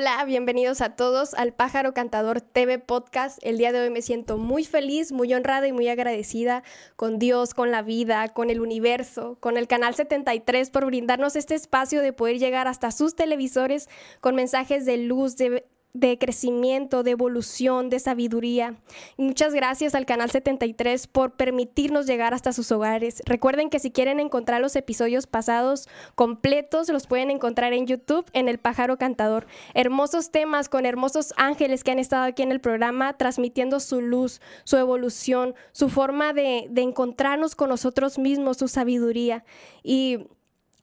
Hola, bienvenidos a todos al Pájaro Cantador TV Podcast. El día de hoy me siento muy feliz, muy honrada y muy agradecida con Dios, con la vida, con el universo, con el Canal 73 por brindarnos este espacio de poder llegar hasta sus televisores con mensajes de luz, de de crecimiento, de evolución, de sabiduría. muchas gracias al Canal 73 por permitirnos llegar hasta sus hogares. Recuerden que si quieren encontrar los episodios pasados completos, los pueden encontrar en YouTube en El Pájaro Cantador. Hermosos temas con hermosos ángeles que han estado aquí en el programa transmitiendo su luz, su evolución, su forma de, de encontrarnos con nosotros mismos, su sabiduría. Y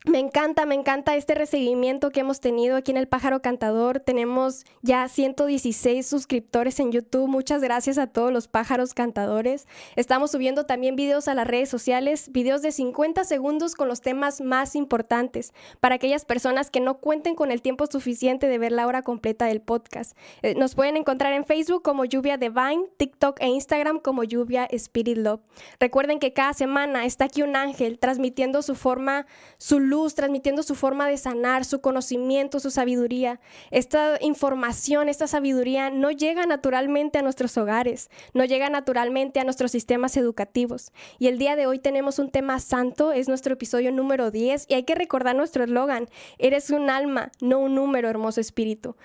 me encanta, me encanta este recibimiento que hemos tenido aquí en El Pájaro Cantador. Tenemos ya 116 suscriptores en YouTube. Muchas gracias a todos los pájaros cantadores. Estamos subiendo también videos a las redes sociales, videos de 50 segundos con los temas más importantes para aquellas personas que no cuenten con el tiempo suficiente de ver la hora completa del podcast. Eh, nos pueden encontrar en Facebook como Lluvia Divine, TikTok e Instagram como Lluvia Spirit Love. Recuerden que cada semana está aquí un ángel transmitiendo su forma, su luz transmitiendo su forma de sanar, su conocimiento, su sabiduría. Esta información, esta sabiduría no llega naturalmente a nuestros hogares, no llega naturalmente a nuestros sistemas educativos. Y el día de hoy tenemos un tema santo, es nuestro episodio número 10 y hay que recordar nuestro eslogan, eres un alma, no un número, hermoso espíritu.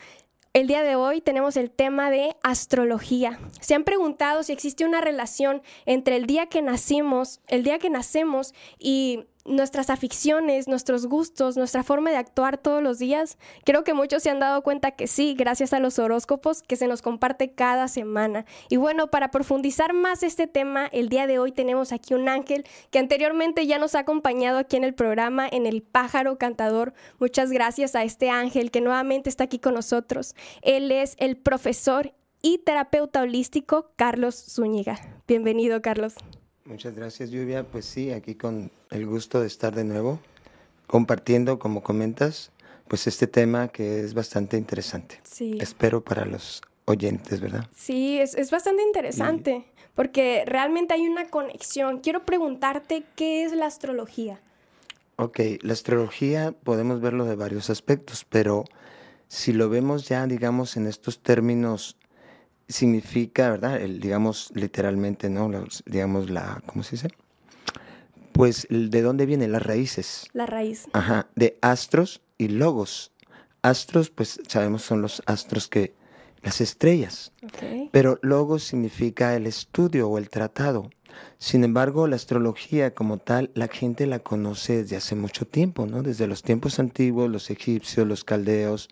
El día de hoy tenemos el tema de astrología. Se han preguntado si existe una relación entre el día que nacimos, el día que nacemos y nuestras aficiones, nuestros gustos, nuestra forma de actuar todos los días. Creo que muchos se han dado cuenta que sí, gracias a los horóscopos que se nos comparte cada semana. Y bueno, para profundizar más este tema, el día de hoy tenemos aquí un ángel que anteriormente ya nos ha acompañado aquí en el programa, en el pájaro cantador. Muchas gracias a este ángel que nuevamente está aquí con nosotros. Él es el profesor y terapeuta holístico Carlos Zúñiga. Bienvenido, Carlos. Muchas gracias, Lluvia. Pues sí, aquí con el gusto de estar de nuevo compartiendo, como comentas, pues este tema que es bastante interesante. Sí. Espero para los oyentes, ¿verdad? Sí, es, es bastante interesante porque realmente hay una conexión. Quiero preguntarte, ¿qué es la astrología? Ok, la astrología podemos verlo de varios aspectos, pero si lo vemos ya, digamos, en estos términos significa, ¿verdad? El, digamos, literalmente, ¿no? digamos, la, ¿cómo se dice? Pues, ¿de dónde vienen las raíces? La raíz. Ajá, de astros y logos. Astros, pues sabemos, son los astros que, las estrellas. Okay. Pero logos significa el estudio o el tratado. Sin embargo, la astrología como tal, la gente la conoce desde hace mucho tiempo, ¿no? Desde los tiempos antiguos, los egipcios, los caldeos,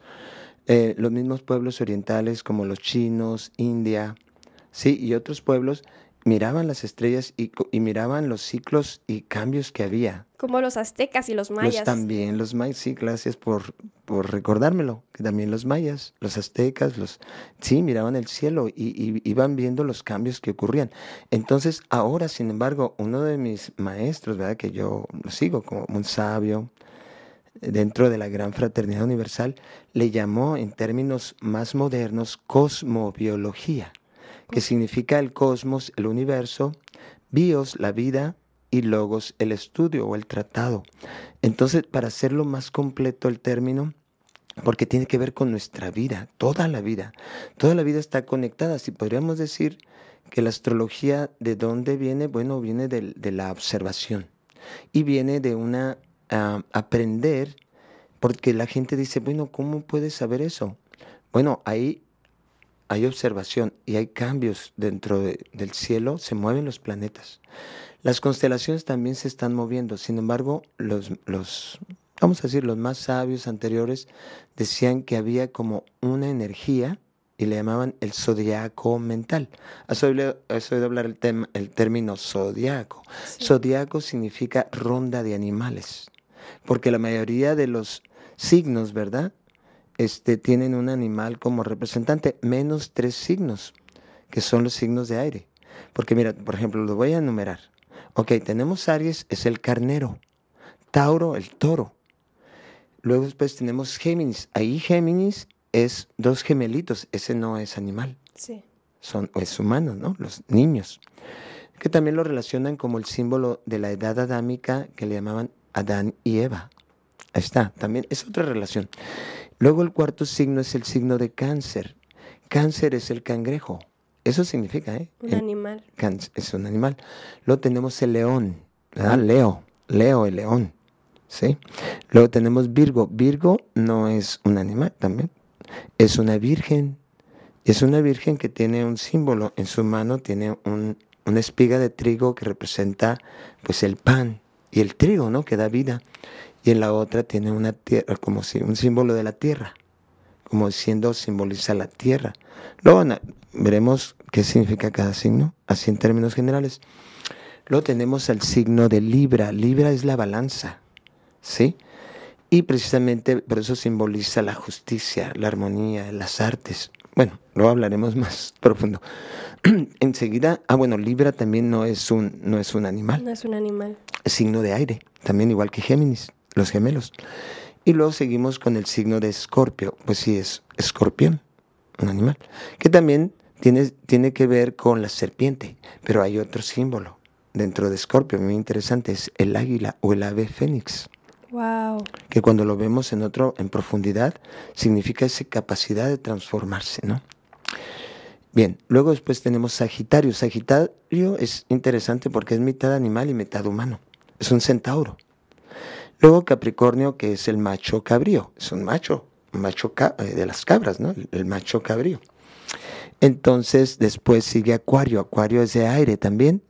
eh, los mismos pueblos orientales como los chinos, India, sí, y otros pueblos miraban las estrellas y, miraban los ciclos y cambios que había. Como los aztecas y los mayas. también los mayas, sí, gracias por, por recordármelo, que también los mayas, los aztecas, los sí, miraban el cielo y, y, iban viendo los cambios que ocurrían. Entonces, ahora, sin embargo, uno de mis maestros, ¿verdad? Que yo lo sigo como un sabio, dentro de la gran fraternidad universal, le llamó en términos más modernos cosmobiología, que significa el cosmos, el universo, bios, la vida, y logos, el estudio o el tratado. Entonces, para hacerlo más completo el término, porque tiene que ver con nuestra vida, toda la vida. Toda la vida está conectada. Si podríamos decir que la astrología, ¿de dónde viene? Bueno, viene de, de la observación y viene de una aprender, porque la gente dice, bueno, ¿cómo puedes saber eso? Bueno, ahí hay observación y hay cambios dentro del cielo, se mueven los planetas. Las constelaciones también se están moviendo, sin embargo, los, los, vamos a decir, los más sabios anteriores decían que había como una energía y le llamaban el zodiaco mental. ¿Has oído, hablar el, tema, el término zodiaco? Zodiaco significa ronda de animales porque la mayoría de los signos, ¿verdad? Este, tienen un animal como representante, menos tres signos, que son los signos de aire. Porque mira, por ejemplo, lo voy a enumerar. Ok, tenemos Aries, es el carnero. Tauro, el toro. Luego después tenemos Géminis. Ahí Géminis es dos gemelitos. Ese no es animal. Sí. Son, es humano, ¿no? Los niños. Que también lo relacionan como el símbolo de la edad adámica que le llamaban Adán y Eva. Ahí está, también es otra relación. Luego el cuarto signo es el signo de cáncer. Cáncer es el cangrejo. Eso significa, ¿eh? Un animal. Es un animal. Luego tenemos el león, ¿verdad? Leo, Leo, el león. ¿Sí? Luego tenemos Virgo. Virgo no es un animal también. Es una virgen. Es una virgen que tiene un símbolo. En su mano tiene una espiga de trigo que representa pues el pan y el trigo, ¿no? Que da vida. Y en la otra tiene una tierra, como si un símbolo de la tierra, como diciendo simboliza la tierra. Luego veremos qué significa cada signo, así en términos generales. Luego tenemos el signo de Libra. Libra es la balanza, ¿sí? Y precisamente por eso simboliza la justicia, la armonía, las artes. Bueno, luego hablaremos más profundo. Enseguida, ah bueno, Libra también no es un no es un animal. No es un animal. Signo de aire, también igual que Géminis, los gemelos. Y luego seguimos con el signo de Escorpio, pues sí es escorpión, un animal, que también tiene, tiene que ver con la serpiente, pero hay otro símbolo dentro de Escorpio, muy interesante, es el águila o el ave fénix. Wow. Que cuando lo vemos en otro, en profundidad, significa esa capacidad de transformarse, ¿no? Bien, luego después tenemos Sagitario. Sagitario es interesante porque es mitad animal y mitad humano. Es un centauro. Luego Capricornio, que es el macho cabrío. Es un macho, macho eh, de las cabras, ¿no? El, macho cabrío. Entonces, después sigue Acuario. Acuario es de aire también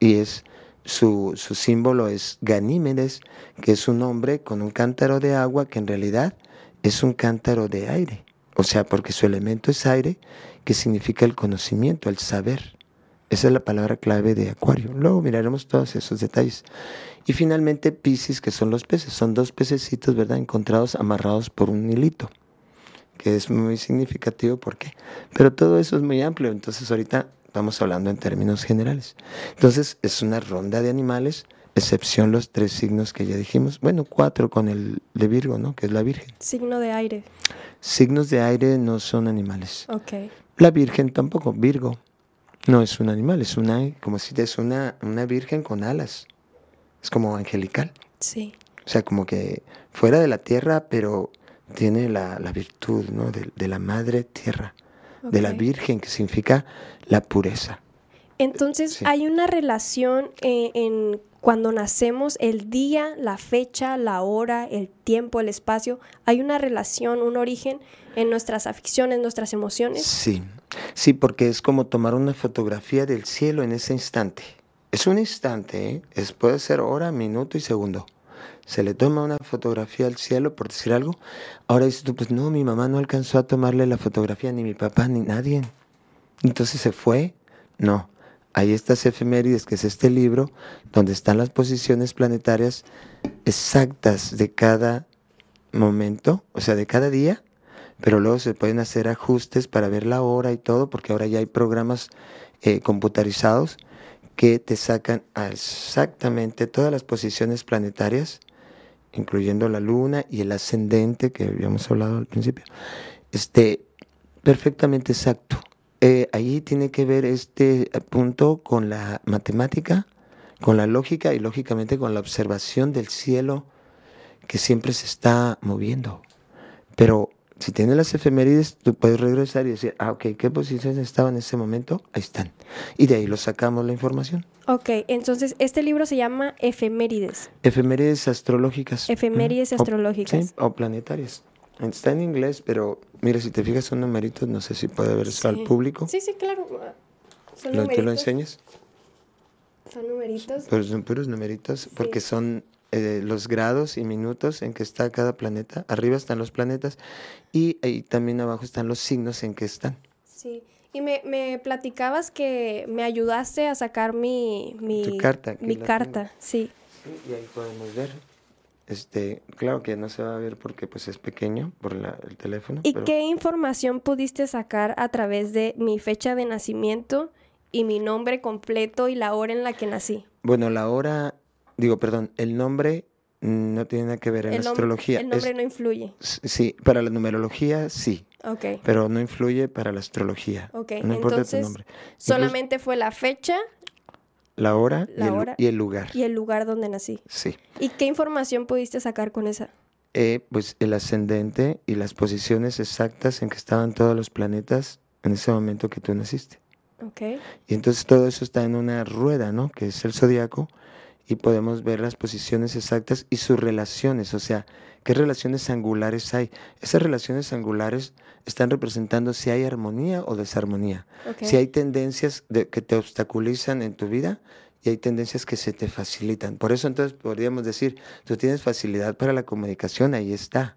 y es su, su, símbolo es Ganímedes, que es un hombre con un cántaro de agua que en realidad es un cántaro de aire. O sea, porque su elemento es aire que significa el conocimiento, el saber. Esa es la palabra clave de Acuario. Luego miraremos todos esos detalles. Y finalmente Pisces, que son los peces. Son dos pececitos, ¿verdad? Encontrados amarrados por un hilito, que es muy significativo. ¿Por qué? Pero todo eso es muy amplio. Entonces ahorita estamos hablando en términos generales. Entonces es una ronda de animales, excepción los tres signos que ya dijimos. Bueno, cuatro con el de Virgo, ¿no? Que es la Virgen. Signo de aire. Signos de aire no son animales. Ok. La Virgen tampoco, Virgo. No es un animal, es una, como si es una, una virgen con alas. Es como angelical. Sí. O sea, como que fuera de la tierra, pero tiene la, virtud ¿no? de, la madre tierra, de la virgen, que significa la pureza. Entonces, hay una relación eh, en cuando nacemos, el día, la fecha, la hora, el tiempo, el espacio, hay una relación, un origen en nuestras aficiones, nuestras emociones. Sí, sí, porque es como tomar una fotografía del cielo en ese instante. Es un instante, ¿eh? es, puede ser hora, minuto y segundo. Se le toma una fotografía al cielo, por decir algo. Ahora dices tú, pues no, mi mamá no alcanzó a tomarle la fotografía, ni mi papá, ni nadie. Entonces se fue. No, hay estas efemérides, que es este libro, donde están las posiciones planetarias exactas de cada momento, o sea, de cada día, pero luego se pueden hacer ajustes para ver la hora y todo, porque ahora ya hay programas eh, computarizados que te sacan exactamente todas las posiciones planetarias, incluyendo la luna y el ascendente que habíamos hablado al principio, este, perfectamente exacto. Eh, ahí tiene que ver este punto con la matemática, con la lógica y lógicamente con la observación del cielo que siempre se está moviendo. Pero si tienes las efemérides, tú puedes regresar y decir, ah, ok, ¿qué posiciones estaban en ese momento? Ahí están. Y de ahí lo sacamos la información. Ok, entonces este libro se llama Efemérides. Efemérides astrológicas. Efemérides astrológicas. sí, o planetarias. Está en inglés, pero mira, si te fijas son numeritos, no sé si puede ver eso al público. Sí, sí, claro. Son ¿Lo, ¿Te lo enseñas? Son numeritos. Pero son puros numeritos, porque son eh, los grados y minutos en que está cada planeta. Arriba están los planetas y, ahí también abajo están los signos en que están. Sí. Y me, me platicabas que me ayudaste a sacar mi, mi carta. Mi carta, sí. Y ahí podemos ver este, claro que no se va a ver porque pues es pequeño por el teléfono. ¿Y qué información pudiste sacar a través de mi fecha de nacimiento y mi nombre completo y la hora en la que nací? Bueno, la hora, digo, perdón, el nombre no tiene nada que ver en la astrología. El nombre no influye. Sí, para la numerología sí. Ok. Pero no influye para la astrología. Ok, no importa tu nombre. Solamente fue la fecha la hora, y, el, y, el, lugar. Y el lugar donde nací. Sí. ¿Y qué información pudiste sacar con esa? eh, pues el ascendente y las posiciones exactas en que estaban todos los planetas en ese momento que tú naciste. Ok. Y entonces todo eso está en una rueda, ¿no? Que es el zodiaco, y podemos ver las posiciones exactas y sus relaciones, o sea, qué relaciones angulares hay. Esas relaciones angulares están representando si hay armonía o desarmonía, si hay tendencias de- que te obstaculizan en tu vida y hay tendencias que se te facilitan. Por eso entonces podríamos decir, tú tienes facilidad para la comunicación, ahí está,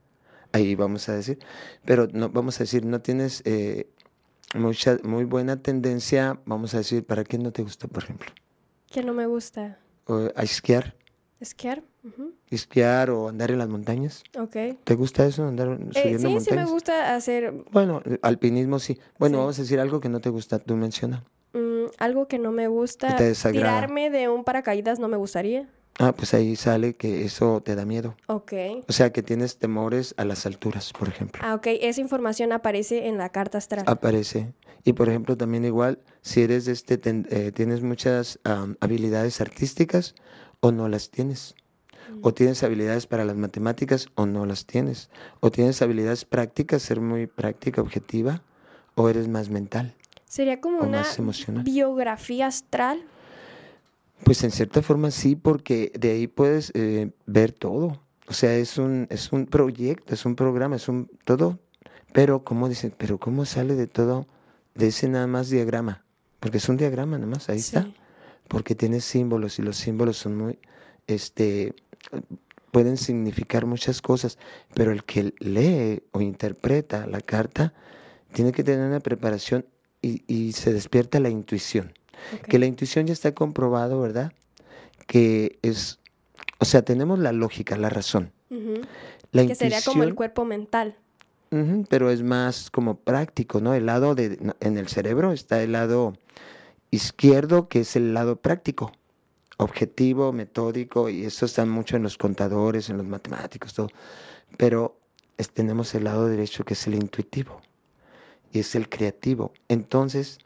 ahí vamos a decir, pero no vamos a decir, no tienes eh, mucha, muy buena tendencia, vamos a decir, ¿para qué no te gusta, por ejemplo? Que no me gusta. A esquiar, ¿Esquiar? Esquiar o andar en las montañas. Ok. ¿Te gusta eso, andar Eh, subiendo sí, sí me montañas? gusta hacer Bueno, alpinismo sí. Bueno, Sí. vamos a decir algo que no te gusta, tú menciona. mm, algo que no me gusta. te desagrada. Tirarme de un paracaídas no me gustaría. Ah, pues ahí sale que eso te da miedo. Ok. O sea, que tienes temores a las alturas, por ejemplo. Ah, ok. Esa información aparece en la carta astral. Aparece. Y por ejemplo, también igual, si eres de este, ten- eh, tienes muchas am, habilidades artísticas o no las tienes. O tienes habilidades para las matemáticas o no las tienes. O tienes habilidades prácticas, ser muy práctica, objetiva, o eres más mental. Sería como o una más emocional. biografía astral. Pues en cierta forma sí, porque de ahí puedes eh, ver todo. O sea, es un, es un proyecto, es un programa, es un todo. Pero, ¿cómo dicen? Pero, ¿cómo sale de todo, de ese nada más diagrama? Porque es un diagrama nada más, ahí está. Porque tiene símbolos y los símbolos son muy, este, pueden significar muchas cosas. Pero el que lee o interpreta la carta tiene que tener una preparación y, y se despierta la intuición Que la intuición ya está comprobado, ¿verdad? Que es, o sea, tenemos la lógica, la razón. Ujú. La Que sería como el cuerpo mental. ujú, pero es más como práctico, ¿no? El lado de, en el cerebro está el lado izquierdo, que es el lado práctico, objetivo, metódico, y eso está mucho en los contadores, en los matemáticos, todo. Pero es- tenemos el lado derecho, que es el intuitivo, y es el creativo. Entonces,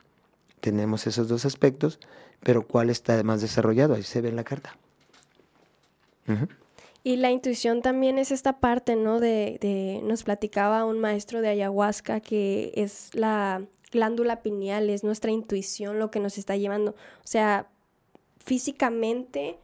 tenemos esos dos aspectos, pero ¿cuál está más desarrollado? Ahí se ve en la carta. Y la intuición también es esta parte, ¿no? De, de- nos platicaba un maestro de ayahuasca que es la glándula pineal, es nuestra intuición lo que nos está llevando. O sea, físicamente,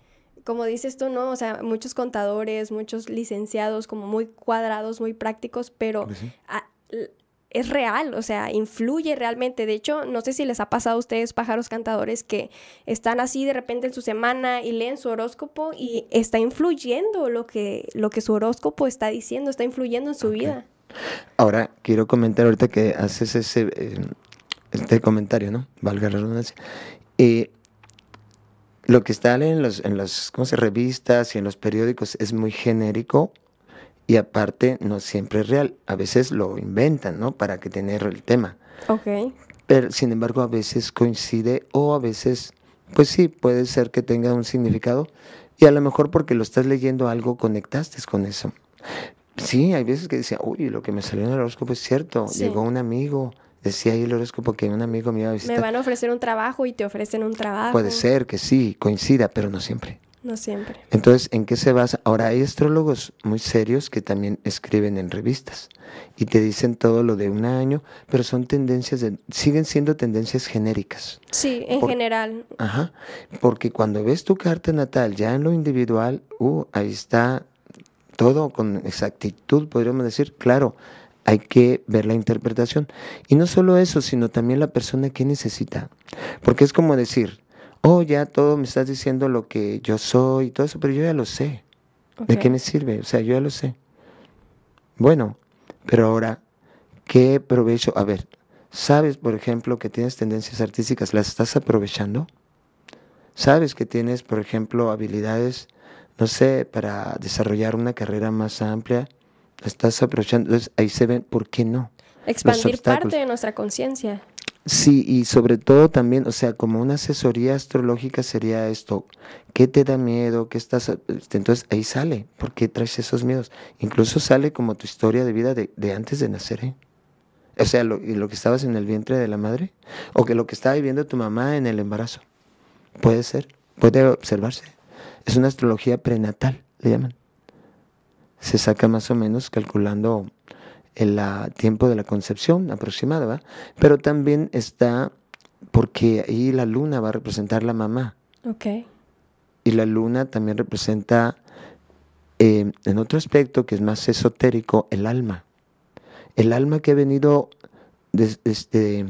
como dices tú, ¿no? O sea, muchos contadores, muchos licenciados como muy cuadrados, muy prácticos, pero Pues sí. a- l- es real, o sea, influye realmente. De hecho, no sé si les ha pasado a ustedes, pájaros cantadores, que están así de repente en su semana y leen su horóscopo y está influyendo lo que, lo que su horóscopo está diciendo, está influyendo en su vida. Ahora, quiero comentar ahorita que haces ese eh, este comentario, ¿no? Valga la redundancia. Eh, lo que está en los, en las ¿cómo se, revistas y en los periódicos es muy genérico y aparte no siempre es real. A veces lo inventan, ¿no? Para que tener el tema. Ok. Pero, sin embargo, a veces coincide o a veces, pues sí, puede ser que tenga un significado y a lo mejor porque lo estás leyendo algo conectaste con eso. Sí, hay veces que decía, uy, lo que me salió en el horóscopo es cierto. Sí. Llegó un amigo, decía ahí el horóscopo que un amigo me iba a Me visitar. van a ofrecer un trabajo y te ofrecen un trabajo. Puede ser que sí, coincida, pero no siempre. No siempre. Entonces, ¿en qué se basa? Ahora, hay astrólogos muy serios que también escriben en revistas y te dicen todo lo de un año, pero son tendencias, de, siguen siendo tendencias genéricas. Sí, en Por- general. Ajá, porque cuando ves tu carta natal ya en lo individual, uh, ahí está todo con exactitud, podríamos decir, claro, hay que ver la interpretación. Y no solo eso, sino también la persona que necesita. Porque es como decir, oh, ya todo me estás diciendo lo que yo soy y todo eso, pero yo ya lo sé. ¿De qué me sirve? O sea, yo ya lo sé. Bueno, pero ahora, ¿qué provecho? A ver, ¿sabes, por ejemplo, que tienes tendencias artísticas? ¿Las estás aprovechando? ¿Sabes que tienes, por ejemplo, habilidades, no sé, para desarrollar una carrera más amplia? ¿Las estás aprovechando? Entonces, ahí se ven, ¿por qué no? Expandir parte de nuestra conciencia. Sí, y sobre todo también, o sea, como una asesoría astrológica sería esto, ¿qué te da miedo? ¿Qué estás? este, Entonces ahí sale, ¿por qué traes esos miedos? Incluso sale como tu historia de vida de, de antes de nacer, ¿eh? O sea, lo, y lo que estabas en el vientre de la madre, o que lo que estaba viviendo tu mamá en el embarazo. Puede ser, puede observarse. Es una astrología prenatal, le llaman. se saca más o menos calculando el tiempo de la concepción aproximada, ¿va? Pero también está porque ahí la luna va a representar la mamá. Ok. Y la luna también representa, eh, en otro aspecto que es más esotérico, el alma. El alma que ha venido desde,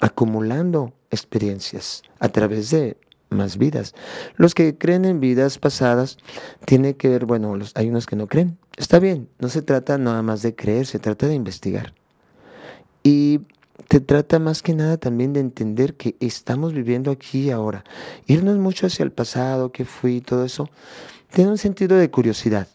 acumulando experiencias a través de más vidas. Los que creen en vidas pasadas tiene que ver, bueno, los, hay unos que no creen. Está bien, no se trata nada más de creer, se trata de investigar. Y te trata más que nada también de entender que estamos viviendo aquí y ahora. Irnos mucho hacia el pasado, que fui, todo eso, tiene un sentido de curiosidad.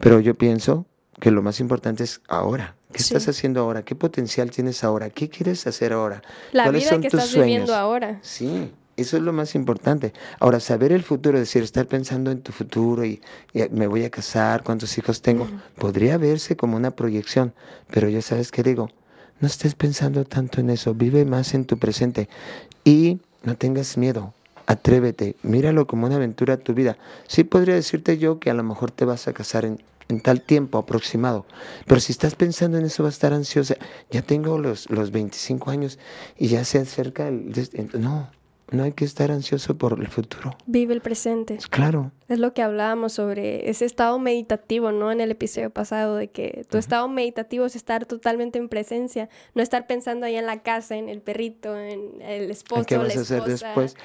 Pero yo pienso que lo más importante es ahora. ¿Qué estás haciendo ahora? ¿Qué potencial tienes ahora? ¿Qué quieres hacer ahora? La ¿Cuáles vida son que tus estás viviendo ahora. Sí, eso es lo más importante. Ahora, saber el futuro, es decir, estar pensando en tu futuro y, me voy a casar, cuántos hijos tengo, podría verse como una proyección, pero ya sabes qué digo, no estés pensando tanto en eso, vive más en tu presente y no tengas miedo. Atrévete, míralo como una aventura a tu vida. Sí podría decirte yo que a lo mejor te vas a casar en, en tal tiempo aproximado. Pero si estás pensando en eso, vas a estar ansiosa. Ya tengo los, los 25 años y ya se acerca el... No, no hay que estar ansioso por el futuro. Vive el presente. Claro. Es lo que hablábamos sobre ese estado meditativo, ¿no? En el episodio pasado, de que tu estado meditativo es estar totalmente en presencia, no estar pensando ahí en la casa, en el perrito, en el esposo. ¿Qué vas a hacer después?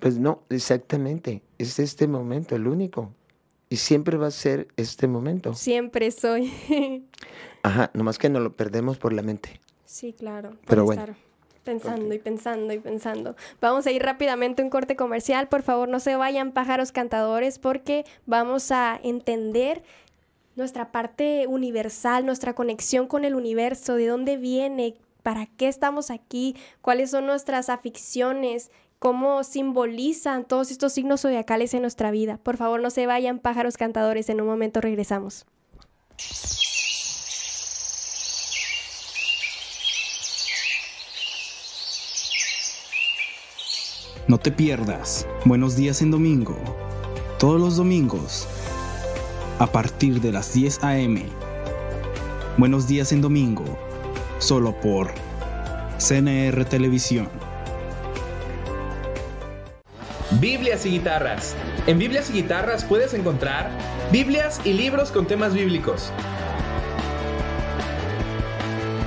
Pues no, exactamente. Es este momento, el único. Y siempre va a ser este momento. Siempre soy. Ajá, nomás que no lo perdemos por la mente. Sí, claro. Pero bueno. Pensando y pensando y pensando. Vamos a ir rápidamente a un corte comercial. Por favor, no se vayan pájaros cantadores porque vamos a entender nuestra parte universal, nuestra conexión con el universo, de dónde viene, para qué estamos aquí, cuáles son nuestras aficiones, cómo simbolizan todos estos signos zodiacales en nuestra vida. Por favor, no se vayan, pájaros cantadores, en un momento regresamos. No te pierdas. Buenos días en domingo. Todos los domingos. A partir de las 10 a.m. Buenos días en domingo. Solo por CNR Televisión. Biblias y guitarras. En Biblias y guitarras puedes encontrar Biblias y libros con temas bíblicos.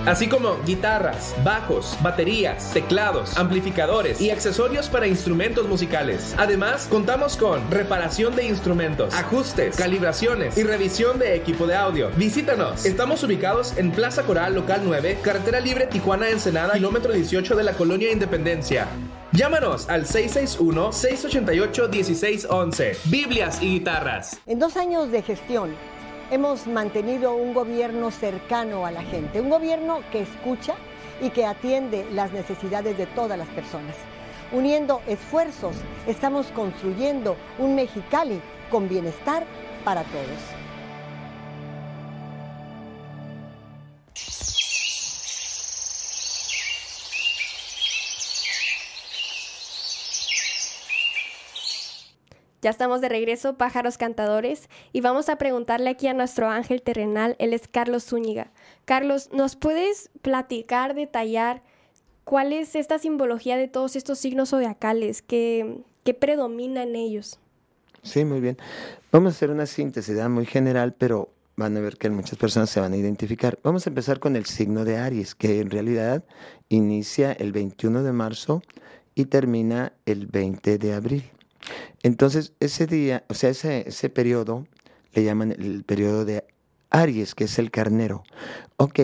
Así como guitarras, bajos, baterías, teclados, amplificadores y accesorios para instrumentos musicales. Además, contamos con reparación de instrumentos, ajustes, calibraciones y revisión de equipo de audio. Visítanos. Estamos ubicados en Plaza Coral Local 9, Carretera Libre Tijuana Ensenada, kilómetro 18 de la Colonia Independencia. Llámanos al 661-688-1611. Biblias y guitarras. En dos años de gestión, hemos mantenido un gobierno cercano a la gente, un gobierno que escucha y que atiende las necesidades de todas las personas. Uniendo esfuerzos, estamos construyendo un Mexicali con bienestar para todos. Ya estamos de regreso, pájaros cantadores, y vamos a preguntarle aquí a nuestro ángel terrenal, él es Carlos Zúñiga. Carlos, ¿nos puedes platicar, detallar cuál es esta simbología de todos estos signos zodiacales? ¿Qué, qué predomina en ellos? Sí, muy bien. Vamos a hacer una síntesis muy general, pero van a ver que muchas personas se van a identificar. Vamos a empezar con el signo de Aries, que en realidad inicia el 21 de marzo y termina el 20 de abril. Entonces, ese día, o sea, ese, ese periodo, le llaman el periodo de Aries, que es el carnero. Ok,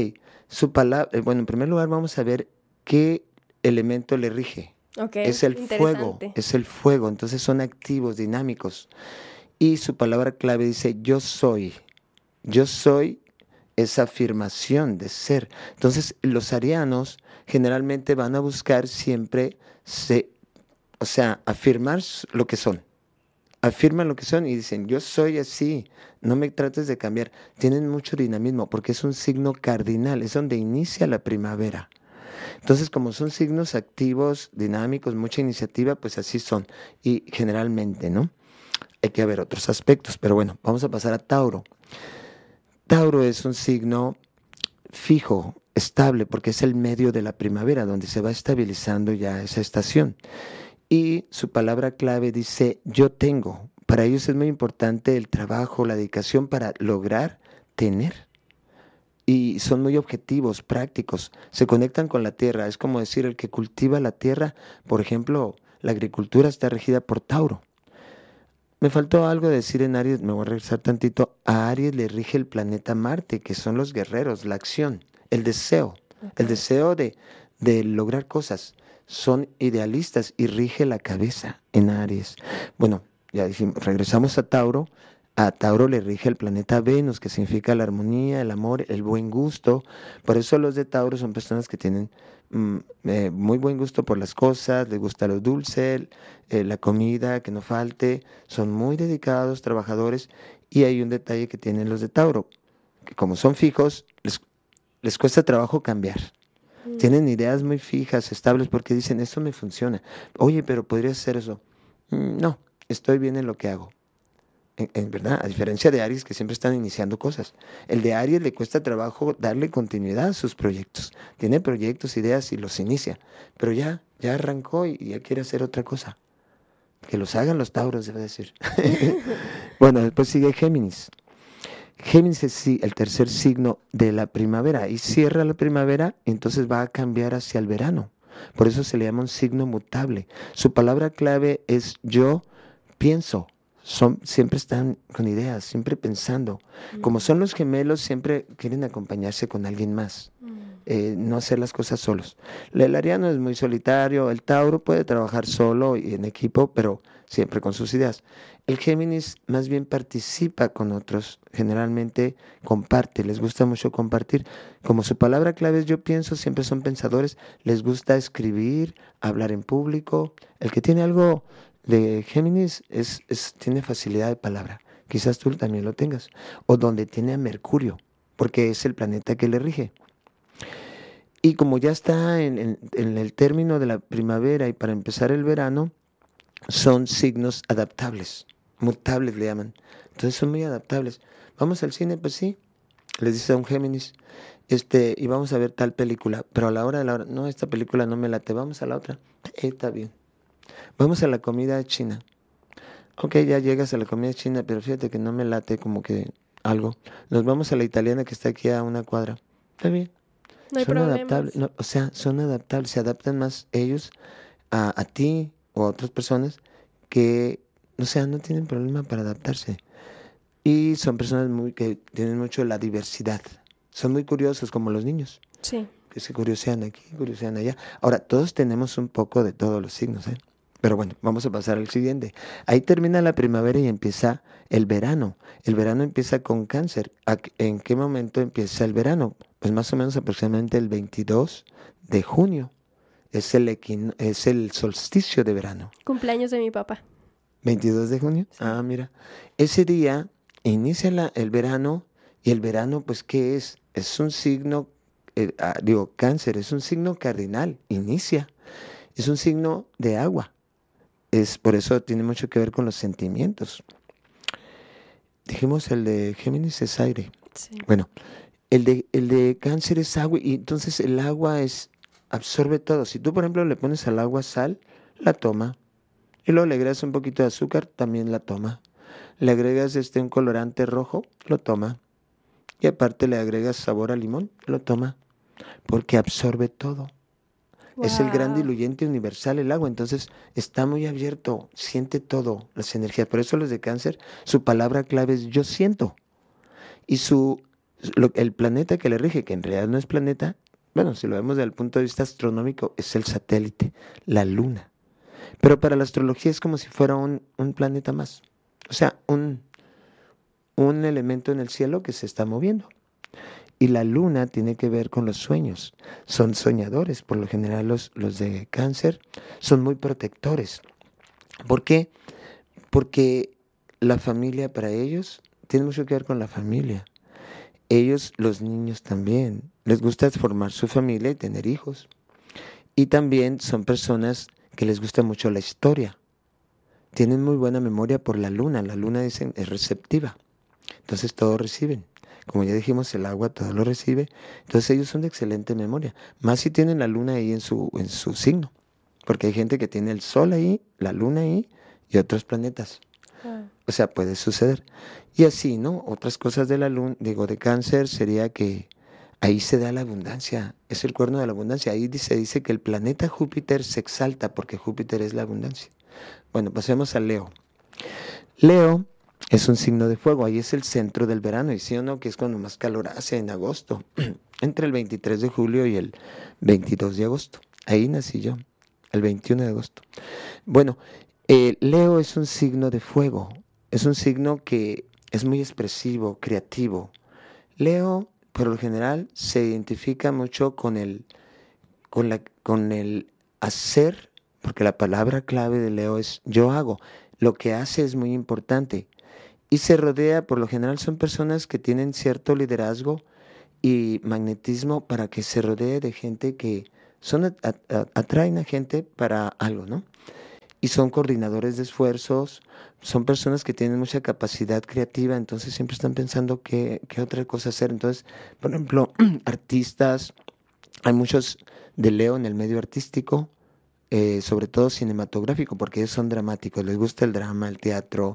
su palabra, eh, bueno, en primer lugar vamos a ver qué elemento le rige. Okay, es el fuego, es el fuego, entonces son activos, dinámicos. Y su palabra clave dice, yo soy, yo soy esa afirmación de ser. Entonces, los arianos generalmente van a buscar siempre se, o sea, afirmar lo que son. Afirman lo que son y dicen, yo soy así, no me trates de cambiar. Tienen mucho dinamismo porque es un signo cardinal, es donde inicia la primavera. Entonces, como son signos activos, dinámicos, mucha iniciativa, pues así son. Y generalmente, ¿no? hay que ver otros aspectos. Pero bueno, vamos a pasar a Tauro. Tauro es un signo fijo, estable, porque es el medio de la primavera, donde se va estabilizando ya esa estación. Y su palabra clave dice, yo tengo. Para ellos es muy importante el trabajo, la dedicación para lograr tener. Y son muy objetivos, prácticos, se conectan con la tierra. Es como decir, el que cultiva la tierra, por ejemplo, la agricultura está regida por Tauro. Me faltó algo decir en Aries, me voy a regresar tantito. A Aries le rige el planeta Marte, que son los guerreros, la acción, el deseo, el deseo de, de lograr cosas. Son idealistas y rige la cabeza en Aries. Bueno, ya dijimos, regresamos a Tauro. A Tauro le rige el planeta Venus, que significa la armonía, el amor, el buen gusto. Por eso los de Tauro son personas que tienen Mm, eh, muy buen gusto por las cosas, les gusta lo dulce, eh, la comida, que no falte, son muy dedicados, trabajadores, y hay un detalle que tienen los de Tauro, que como son fijos, les, les cuesta trabajo cambiar. Mm. Tienen ideas muy fijas, estables, porque dicen, esto me funciona. Oye, pero podría ser eso. Mm, no, estoy bien en lo que hago en, verdad, a diferencia de Aries que siempre están iniciando cosas. El de Aries le cuesta trabajo darle continuidad a sus proyectos. Tiene proyectos, ideas y los inicia, pero ya, ya arrancó y ya quiere hacer otra cosa. Que los hagan los Tauros, debe decir. bueno, después sigue Géminis. Géminis es el tercer signo de la primavera y cierra la primavera, entonces va a cambiar hacia el verano. Por eso se le llama un signo mutable. Su palabra clave es yo pienso, son, siempre están con ideas, siempre pensando. Como son los gemelos, siempre quieren acompañarse con alguien más, mm. Eh, no hacer las cosas solos. El ariano es muy solitario, el Tauro puede trabajar solo y en equipo, pero siempre con sus ideas. El Géminis más bien participa con otros, generalmente comparte, les gusta mucho compartir. Como su palabra clave es yo pienso, siempre son pensadores, les gusta escribir, hablar en público. El que tiene algo de Géminis es, tiene facilidad de palabra. Quizás tú también lo tengas. O donde tiene a Mercurio, porque es el planeta que le rige. Y como ya está en, el término de la primavera y para empezar el verano, son signos adaptables, mutables le llaman. Entonces son muy adaptables. Vamos al cine, pues sí, les dice a un Géminis, este, y vamos a ver tal película, pero a la hora de la hora, no, esta película no me late, vamos a la otra, está bien. Vamos a la comida china. Ok, ya llegas a la comida china, pero fíjate que no me late como que algo. Nos vamos a la italiana que está aquí a una cuadra. Está bien. No hay son adaptables. o sea, son adaptables, se adaptan más ellos a, a ti o a otras personas que, o sea, no tienen problema para adaptarse. Y son personas muy que tienen mucho la diversidad. Son muy curiosos como los niños. Sí. Que se curiosean aquí, curiosean allá. Ahora, todos tenemos un poco de todos los signos, ¿eh? Pero bueno, vamos a pasar al siguiente. Ahí termina la primavera y empieza el verano. El verano empieza con cáncer. ¿En qué momento empieza el verano? Pues más o menos aproximadamente el 22 de junio. Es el, es el solsticio de verano. Cumpleaños de mi papá. 22 de junio. Ah, mira. Ese día inicia la, el verano y el verano, pues, ¿qué es? Es un signo, eh, ah, digo, cáncer, es un signo cardinal, inicia. Es un signo de agua es por eso tiene mucho que ver con los sentimientos. Dijimos el de Géminis es aire. Bueno, el de, el de cáncer es agua y entonces el agua es absorbe todo. Si tú, por ejemplo, le pones al agua sal, la toma. Y luego le agregas un poquito de azúcar, también la toma. Le agregas este un colorante rojo, lo toma. Y aparte le agregas sabor a limón, lo toma. Porque absorbe todo. Es el gran diluyente universal el agua, entonces está muy abierto, siente todo, las energías. Por eso los de cáncer, su palabra clave es yo siento. Y su el planeta que le rige, que en realidad no es planeta, bueno, si lo vemos desde el punto de vista astronómico, es el satélite, la luna. Pero para la astrología es como si fuera un, un planeta más. O sea, un, un elemento en el cielo que se está moviendo. Y la luna tiene que ver con los sueños. Son soñadores, por lo general los, los de cáncer son muy protectores. ¿Por qué? Porque la familia para ellos tiene mucho que ver con la familia. Ellos, los niños también, les gusta formar su familia y tener hijos. Y también son personas que les gusta mucho la historia. tienen muy buena memoria por la luna. La luna dicen es receptiva. Entonces todo reciben. Como ya dijimos, el agua todo lo recibe. Entonces ellos son de excelente memoria. Más si tienen la luna ahí en su, en su signo. Porque hay gente que tiene el sol ahí, la luna ahí y otros planetas. Ah. O sea, puede suceder. Y así, ¿no? Otras cosas de la luna, digo, de cáncer sería que ahí se da la abundancia. Es el cuerno de la abundancia. Ahí se dice que el planeta Júpiter se exalta porque Júpiter es la abundancia. Bueno, pasemos a Leo. Leo es un signo de fuego, ahí es el centro del verano, y sí o no, que es cuando más calor hace en agosto, entre el 23 de julio y el 22 de agosto. Ahí nací yo, el 21 de agosto. Bueno, eh, Leo es un signo de fuego, es un signo que es muy expresivo, creativo. Leo, por lo general, se identifica mucho con el, con la, con el hacer, porque la palabra clave de Leo es yo hago. Lo que hace es muy importante y se rodea, por lo general son personas que tienen cierto liderazgo y magnetismo para que se rodee de gente que son atraen a gente para algo, ¿no? Y son coordinadores de esfuerzos, son personas que tienen mucha capacidad creativa, entonces siempre están pensando qué, otra cosa hacer. Entonces, por ejemplo, artistas, hay muchos de Leo en el medio artístico, eh, sobre todo cinematográfico, porque ellos son dramáticos, les gusta el drama, el teatro,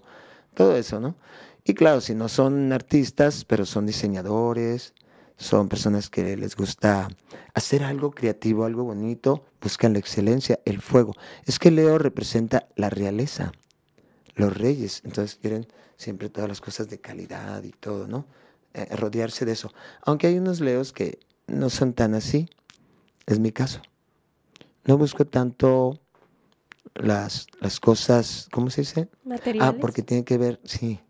todo eso, ¿no? Y claro, si no son artistas, pero son diseñadores, son personas que les gusta hacer algo creativo, algo bonito, buscan la excelencia, el fuego. Es que Leo representa la realeza, los reyes, entonces quieren siempre todas las cosas de calidad y todo, ¿no? Eh, rodearse de eso. Aunque hay unos Leos que no son tan así, es mi caso. No busco tanto las, las cosas, ¿cómo se dice? Materiales. Ah, porque tiene que ver, sí,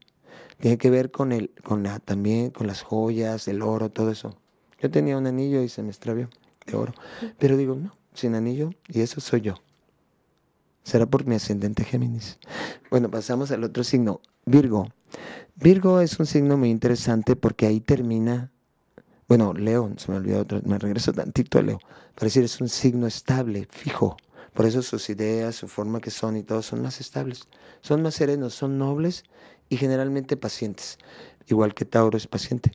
tiene que ver con el, con la, también con las joyas, el oro, todo eso. Yo tenía un anillo y se me extravió de oro. Pero digo, no, sin anillo, y eso soy yo. Será por mi ascendente Géminis. Bueno, pasamos al otro signo, Virgo. Virgo es un signo muy interesante porque ahí termina, bueno, Leo, se me olvidó otro, me regreso tantito a Leo, para decir, es un signo estable, fijo. Por eso sus ideas, su forma que son y todo son más estables. Son más serenos, son nobles y generalmente pacientes. Igual que Tauro es paciente.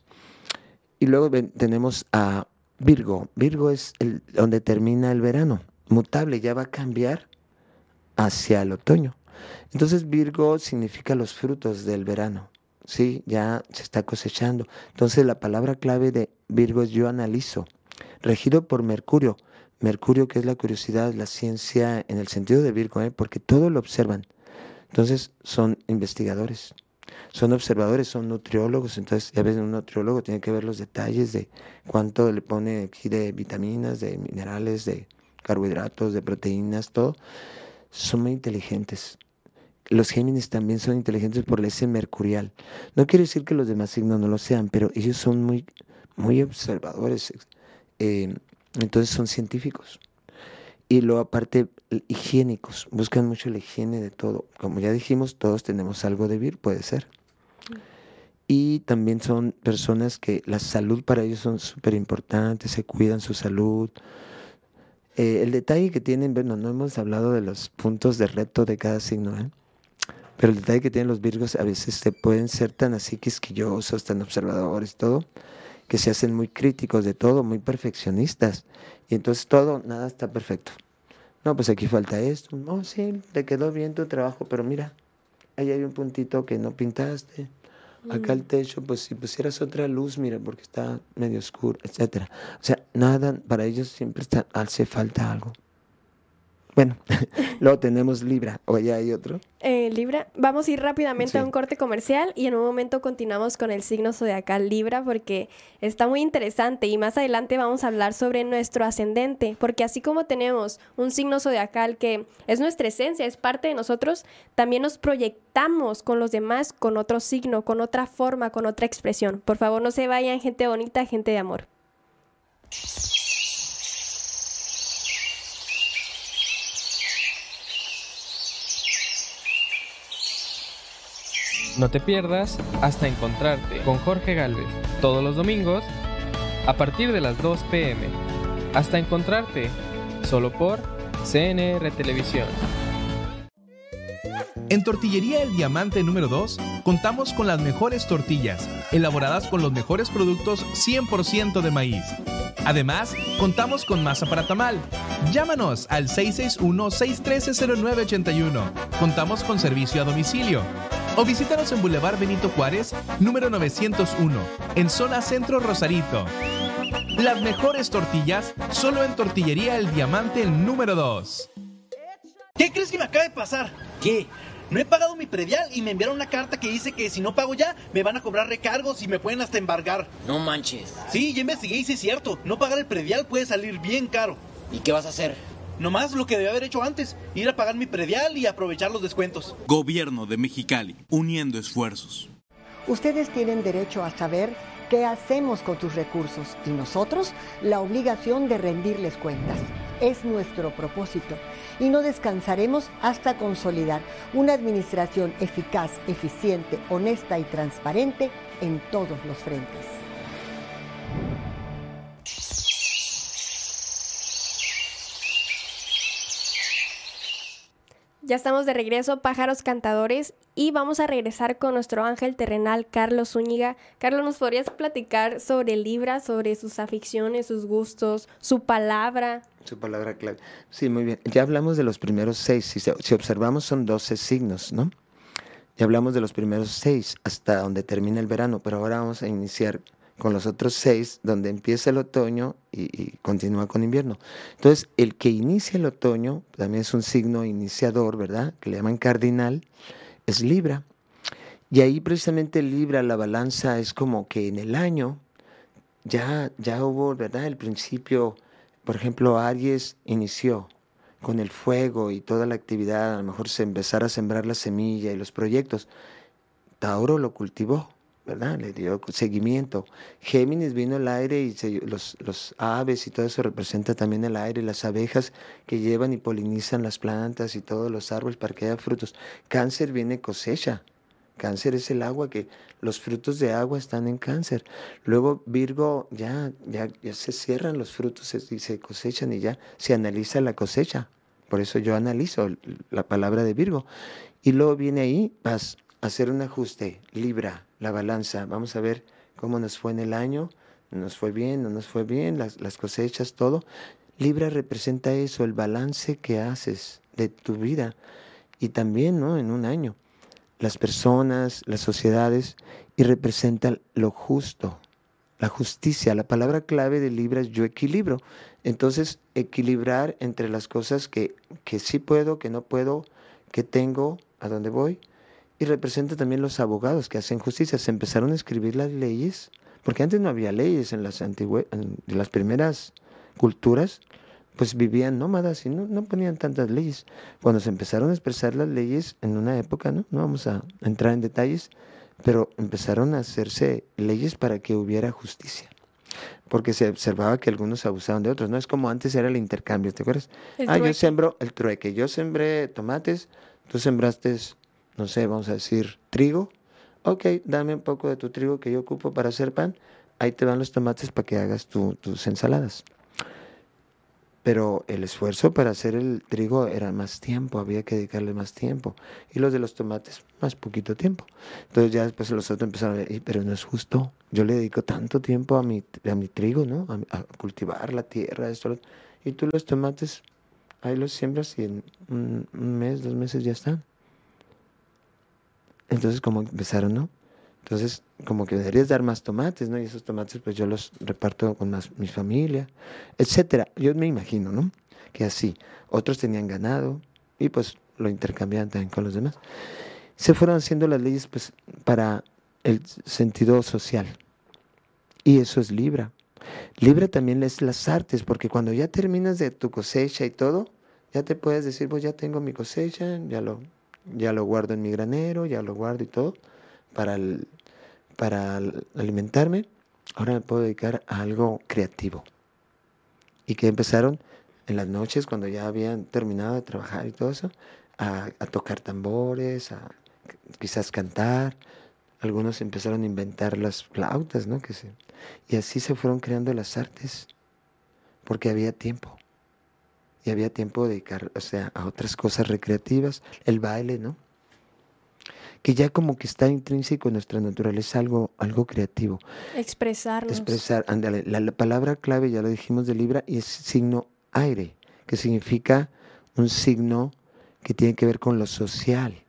Y luego tenemos a Virgo. Virgo es el, donde termina el verano. Mutable, ya va a cambiar hacia el otoño. Entonces Virgo significa los frutos del verano. Sí, ya se está cosechando. Entonces la palabra clave de Virgo es yo analizo. Regido por Mercurio. Mercurio, que es la curiosidad, la ciencia en el sentido de Virgo, ¿eh? porque todo lo observan. Entonces son investigadores, son observadores, son nutriólogos. Entonces, ya ves, un nutriólogo tiene que ver los detalles de cuánto le pone aquí de vitaminas, de minerales, de carbohidratos, de proteínas, todo. Son muy inteligentes. Los Géminis también son inteligentes por ese mercurial. No quiere decir que los demás signos no lo sean, pero ellos son muy, muy observadores. Eh, entonces son científicos. Y luego aparte higiénicos, buscan mucho la higiene de todo. Como ya dijimos, todos tenemos algo de vir, puede ser. Y también son personas que la salud para ellos son súper importantes, se cuidan su salud. Eh, el detalle que tienen, bueno, no hemos hablado de los puntos de reto de cada signo, ¿eh? pero el detalle que tienen los virgos a veces se pueden ser tan así quisquillosos, tan observadores, todo, que se hacen muy críticos de todo, muy perfeccionistas. Y entonces todo, nada está perfecto. No, pues aquí falta esto. No, sí, te quedó bien tu trabajo, pero mira, ahí hay un puntito que no pintaste. Acá el techo, pues si pusieras otra luz, mira, porque está medio oscuro, etcétera. O sea, nada, para ellos siempre está, hace falta algo. Bueno, luego tenemos Libra, o ya hay otro. Eh, Libra, vamos a ir rápidamente a un corte comercial y en un momento continuamos con el signo zodiacal Libra porque está muy interesante y más adelante vamos a hablar sobre nuestro ascendente, porque así como tenemos un signo zodiacal que es nuestra esencia, es parte de nosotros, también nos proyectamos con los demás con otro signo, con otra forma, con otra expresión. Por favor, no se vayan, gente bonita, gente de amor. No te pierdas hasta encontrarte con Jorge Galvez todos los domingos a partir de las 2 pm. Hasta encontrarte solo por CNR Televisión. En Tortillería El Diamante número 2 contamos con las mejores tortillas, elaboradas con los mejores productos 100% de maíz. Además, contamos con masa para tamal. Llámanos al 661-613-0981. Contamos con servicio a domicilio. O visítanos en Boulevard Benito Juárez, número 901, en zona Centro Rosarito. Las mejores tortillas solo en Tortillería El Diamante número 2. ¿Qué crees que me acaba de pasar? ¿Qué? No he pagado mi predial y me enviaron una carta que dice que si no pago ya, me van a cobrar recargos y me pueden hasta embargar. No manches. Sí, ya investigué y sí es cierto. No pagar el predial puede salir bien caro. ¿Y qué vas a hacer? Nomás lo que debía haber hecho antes, ir a pagar mi predial y aprovechar los descuentos. Gobierno de Mexicali, uniendo esfuerzos. Ustedes tienen derecho a saber qué hacemos con tus recursos y nosotros la obligación de rendirles cuentas. Es nuestro propósito y no descansaremos hasta consolidar una administración eficaz, eficiente, honesta y transparente en todos los frentes. Ya estamos de regreso, pájaros cantadores, y vamos a regresar con nuestro ángel terrenal, Carlos Zúñiga. Carlos, ¿nos podrías platicar sobre Libra, sobre sus aficiones, sus gustos, su palabra? Su palabra clave. Sí, muy bien. Ya hablamos de los primeros seis. Si, si observamos, son doce signos, ¿no? Ya hablamos de los primeros seis hasta donde termina el verano, pero ahora vamos a iniciar con los otros seis, donde empieza el otoño y, continúa con invierno. Entonces, el que inicia el otoño también es un signo iniciador, ¿verdad? Que le llaman cardinal, es Libra. Y ahí precisamente Libra, la balanza es como que en el año ya, ya hubo, ¿verdad? El principio, por ejemplo, Aries inició con el fuego y toda la actividad, a lo mejor se empezara a sembrar la semilla y los proyectos. Tauro lo cultivó, Le dio seguimiento. Géminis vino el aire y los, los, aves y todo eso representa también el aire, las abejas que llevan y polinizan las plantas y todos los árboles para que haya frutos. Cáncer viene cosecha. Cáncer es el agua que los frutos de agua están en cáncer. Luego Virgo ya, ya, ya se cierran los frutos y se cosechan y ya se analiza la cosecha. Por eso yo analizo la palabra de Virgo. Y luego viene ahí, vas a hacer un ajuste, Libra, la balanza. Vamos a ver cómo nos fue en el año. Nos fue bien, no nos fue bien, las, las cosechas, todo. Libra representa eso, el balance que haces de tu vida. Y también, ¿no? En un año. Las personas, las sociedades, y representa lo justo, la justicia. La palabra clave de Libra es yo equilibro. Entonces, equilibrar entre las cosas que, que sí puedo, que no puedo, que tengo, a dónde voy, y representa también los abogados que hacen justicia. Se empezaron a escribir las leyes, porque antes no había leyes en las, en las primeras culturas, pues vivían nómadas y no, no, ponían tantas leyes. Cuando se empezaron a expresar las leyes en una época, ¿no? no vamos a entrar en detalles, pero empezaron a hacerse leyes para que hubiera justicia. Porque se observaba que algunos abusaban de otros, ¿no? Es como antes era el intercambio, ¿te acuerdas? ah, yo sembro el trueque, yo sembré tomates, tú sembraste no sé, vamos a decir, trigo. Ok, dame un poco de tu trigo que yo ocupo para hacer pan. Ahí te van los tomates para que hagas tus ensaladas. Pero el esfuerzo para hacer el trigo era más tiempo, había que dedicarle más tiempo. Y los de los tomates, más poquito tiempo. Entonces ya después los otros empezaron a decir, pero no es justo. Yo le dedico tanto tiempo a mi, a mi trigo, ¿no? A, cultivar la tierra, esto. Y tú los tomates, ahí los siembras y en un mes, dos meses ya están. Entonces como empezaron, ¿no? Entonces como que deberías dar más tomates, ¿no? Y esos tomates pues yo los reparto con más, mi familia, etcétera. Yo me imagino, ¿no? Que así. Otros tenían ganado y pues lo intercambiaban también con los demás. Se fueron haciendo las leyes pues para el sentido social. Y eso es Libra. Libra también es las artes, porque cuando ya terminas de tu cosecha y todo, ya te puedes decir, pues ya tengo mi cosecha, ya lo ya lo guardo en mi granero, ya lo guardo y todo para, para alimentarme. Ahora me puedo dedicar a algo creativo. Y que empezaron en las noches, cuando ya habían terminado de trabajar y todo eso, a, tocar tambores, a quizás cantar. Algunos empezaron a inventar las flautas, ¿no? Que se, y así se fueron creando las artes, porque había tiempo y había tiempo de dedicar, o sea, a otras cosas recreativas, el baile, ¿no? que ya como que está intrínseco en nuestra naturaleza algo, algo creativo. Expresarnos. Expresar, ándale, la, la palabra clave ya lo dijimos de Libra y es signo aire, que significa un signo que tiene que ver con lo social.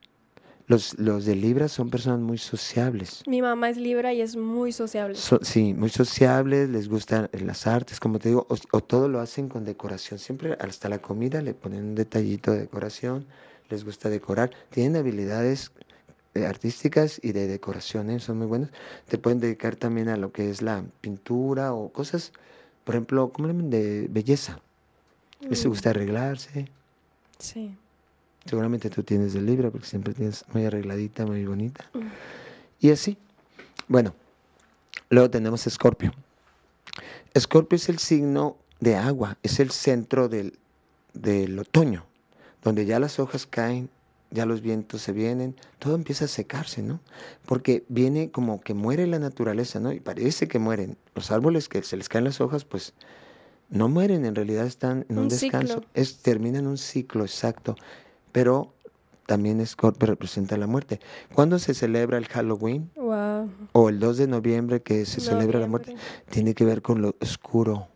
Los, los de Libra son personas muy sociables. Mi mamá es Libra y es muy sociable. So- sí, muy sociables, les gustan las artes, como te digo, o, o todo lo hacen con decoración. Siempre hasta la comida le ponen un detallito de decoración, les gusta decorar. Tienen habilidades eh, artísticas y de decoración, ¿eh? son muy buenos. Te pueden dedicar también a lo que es la pintura o cosas, por ejemplo, ¿cómo le llaman? De belleza. Les Mm, gusta arreglarse. Sí. Seguramente tú tienes del libro porque siempre tienes muy arregladita, muy bonita. Mm. Y así. Bueno, luego tenemos Escorpio. Escorpio es el signo de agua, es el centro del, del otoño, donde ya las hojas caen, ya los vientos se vienen, todo empieza a secarse, ¿no? Porque viene como que muere la naturaleza, ¿no? Y parece que mueren. Los árboles que se les caen las hojas, pues no mueren, en realidad están en un, Un descanso. Es, terminan un ciclo, exacto. Pero también Escorpio representa la muerte. ¿Cuándo se celebra el Halloween? Wow. O el 2 de noviembre que se celebra la muerte. Tiene que ver con lo oscuro.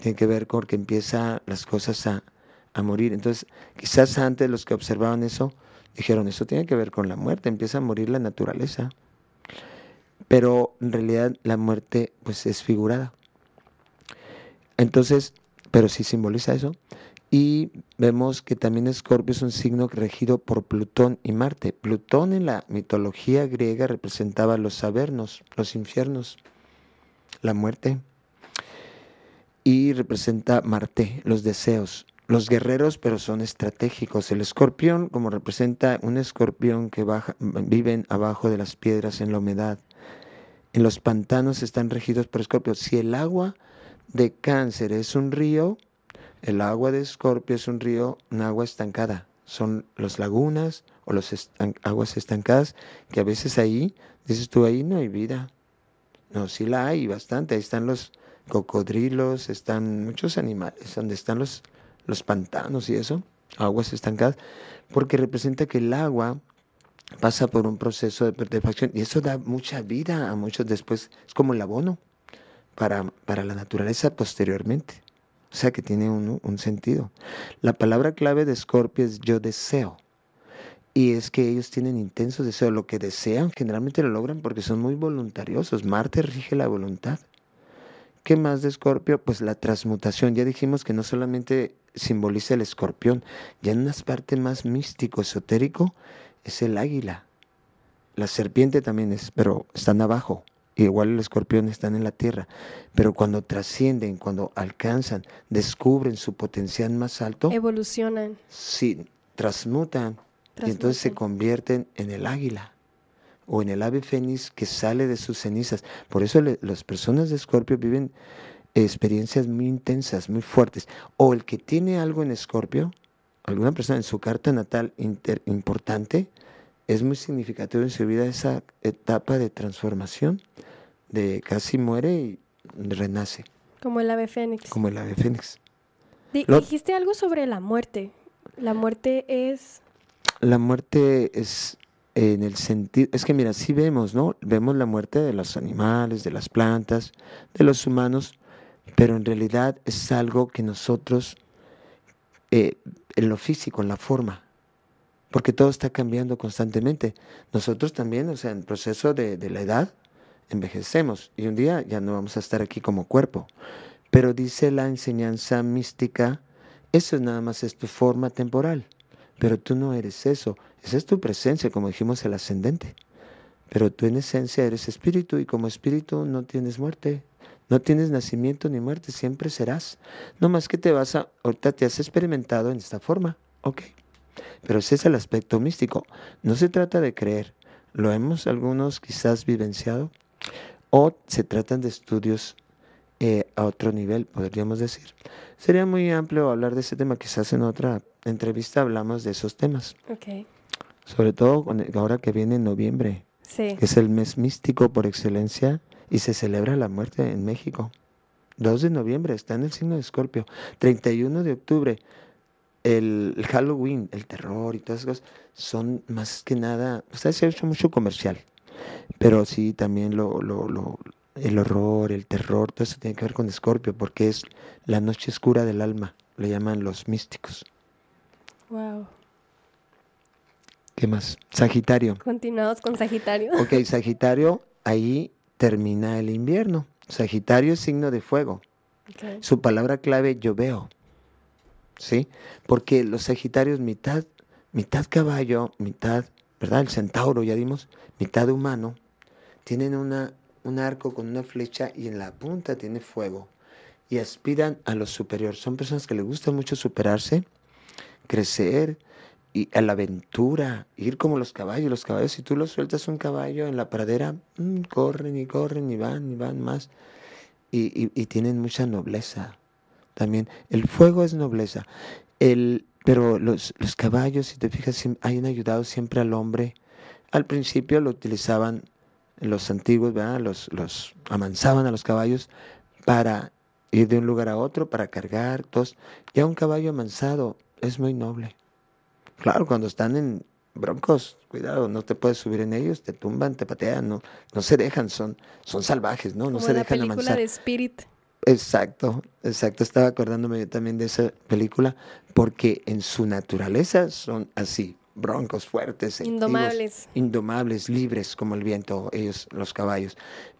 Tiene que ver con que empieza las cosas a, a morir. Entonces, quizás antes los que observaban eso dijeron, eso tiene que ver con la muerte, empieza a morir la naturaleza. Pero en realidad la muerte pues es figurada. Entonces, pero sí simboliza eso. Y vemos que también Escorpio es un signo regido por Plutón y Marte. Plutón en la mitología griega representaba los avernos, los infiernos, la muerte. Y representa Marte, los deseos. Los guerreros, pero son estratégicos. El escorpión, como representa un escorpión que baja, viven abajo de las piedras en la humedad. En los pantanos están regidos por Escorpio. Si el agua de cáncer es un río, el agua de Escorpio es un río, un agua estancada. Son las lagunas o las aguas estancadas que a veces ahí, dices tú, ahí no hay vida. No, sí la hay bastante. Ahí están los cocodrilos, están muchos animales, donde están los, los pantanos y eso, aguas estancadas, porque representa que el agua pasa por un proceso de putrefacción y eso da mucha vida a muchos después. Es como el abono para, para la naturaleza posteriormente. O sea que tiene un, un sentido. La palabra clave de Scorpio es yo deseo. Y es que ellos tienen intenso deseo. Lo que desean generalmente lo logran porque son muy voluntariosos. Marte rige la voluntad. ¿Qué más de Escorpio? Pues la transmutación. Ya dijimos que no solamente simboliza el escorpión, ya en una parte más místico, esotérico, es el águila. La serpiente también es, pero están abajo. Igual el escorpión están en la tierra. Pero cuando trascienden, cuando alcanzan, descubren su potencial más alto, Evolucionan. sí, transmutan. Y entonces se convierten en el águila o en el ave fénix que sale de sus cenizas. Por eso le- las personas de Escorpio viven experiencias muy intensas, muy fuertes. O el que tiene algo en Escorpio, alguna persona en su carta natal inter- importante, es muy significativo en su vida esa etapa de transformación, de casi muere y renace, Como el ave fénix. como el ave fénix. Lo- Dijiste algo sobre la muerte. La muerte es... La muerte es en el sentido, es que mira, sí vemos, ¿no? Vemos la muerte de los animales, de las plantas, de los humanos, pero en realidad es algo que nosotros, eh, en lo físico, en la forma, porque todo está cambiando constantemente. Nosotros también, o sea, en el proceso de, de la edad, envejecemos y un día ya no vamos a estar aquí como cuerpo. Pero dice la enseñanza mística, eso nada más es tu forma temporal. Pero tú no eres eso. Esa es tu presencia, como dijimos, el ascendente. Pero tú en esencia eres espíritu y como espíritu no tienes muerte. No tienes nacimiento ni muerte, siempre serás. No más que te vas a, ahorita te has experimentado en esta forma, ok. Pero ese es el aspecto místico. No se trata de creer. Lo hemos algunos quizás vivenciado. O se tratan de estudios eh, a otro nivel, podríamos decir. Sería muy amplio hablar de ese tema, quizás en otra entrevista hablamos de esos temas, Ok. sobre todo ahora que viene en noviembre, Sí. que es el mes místico por excelencia y se celebra la muerte en México. 2 de noviembre está en el signo de Escorpio, 31 de octubre el, el Halloween, el terror y todas esas cosas son más que nada, o sea, se ha hecho mucho comercial, pero sí también lo, lo, lo, el horror, el terror, todo eso tiene que ver con Escorpio, porque es la noche oscura del alma, le llaman los místicos. Wow. ¿Qué más? Sagitario. Continuamos con Sagitario. Ok, Sagitario, ahí termina el invierno. Sagitario es signo de fuego. Su palabra clave yo veo. ¿Sí? Porque los Sagitarios mitad, mitad caballo, mitad, ¿verdad? El centauro, ya dimos, mitad humano, tienen una, un arco con una flecha y en la punta tiene fuego. Y aspiran a lo superior. Son personas que les gusta mucho superarse, crecer y a la aventura, ir como los caballos. Los caballos, si tú los sueltas un caballo en la pradera, mm, corren y corren y van y van más. Y, y- y tienen mucha nobleza también. El fuego es nobleza. El, pero los, los caballos, si te fijas, han ayudado siempre al hombre. Al principio lo utilizaban los antiguos, ¿verdad? Los, los amansaban a los caballos para ir de un lugar a otro, para cargar, todos. Ya un caballo amansado es muy noble. Claro, cuando están en broncos, cuidado, no te puedes subir en ellos, te tumban, te patean, no, no se dejan, son, son salvajes, ¿no? No Como se en la dejan película de Spirit. Exacto, exacto. Estaba acordándome yo también de esa película porque en su naturaleza son así, broncos, fuertes, Indomables. indomables, libres como el viento, ellos, los caballos.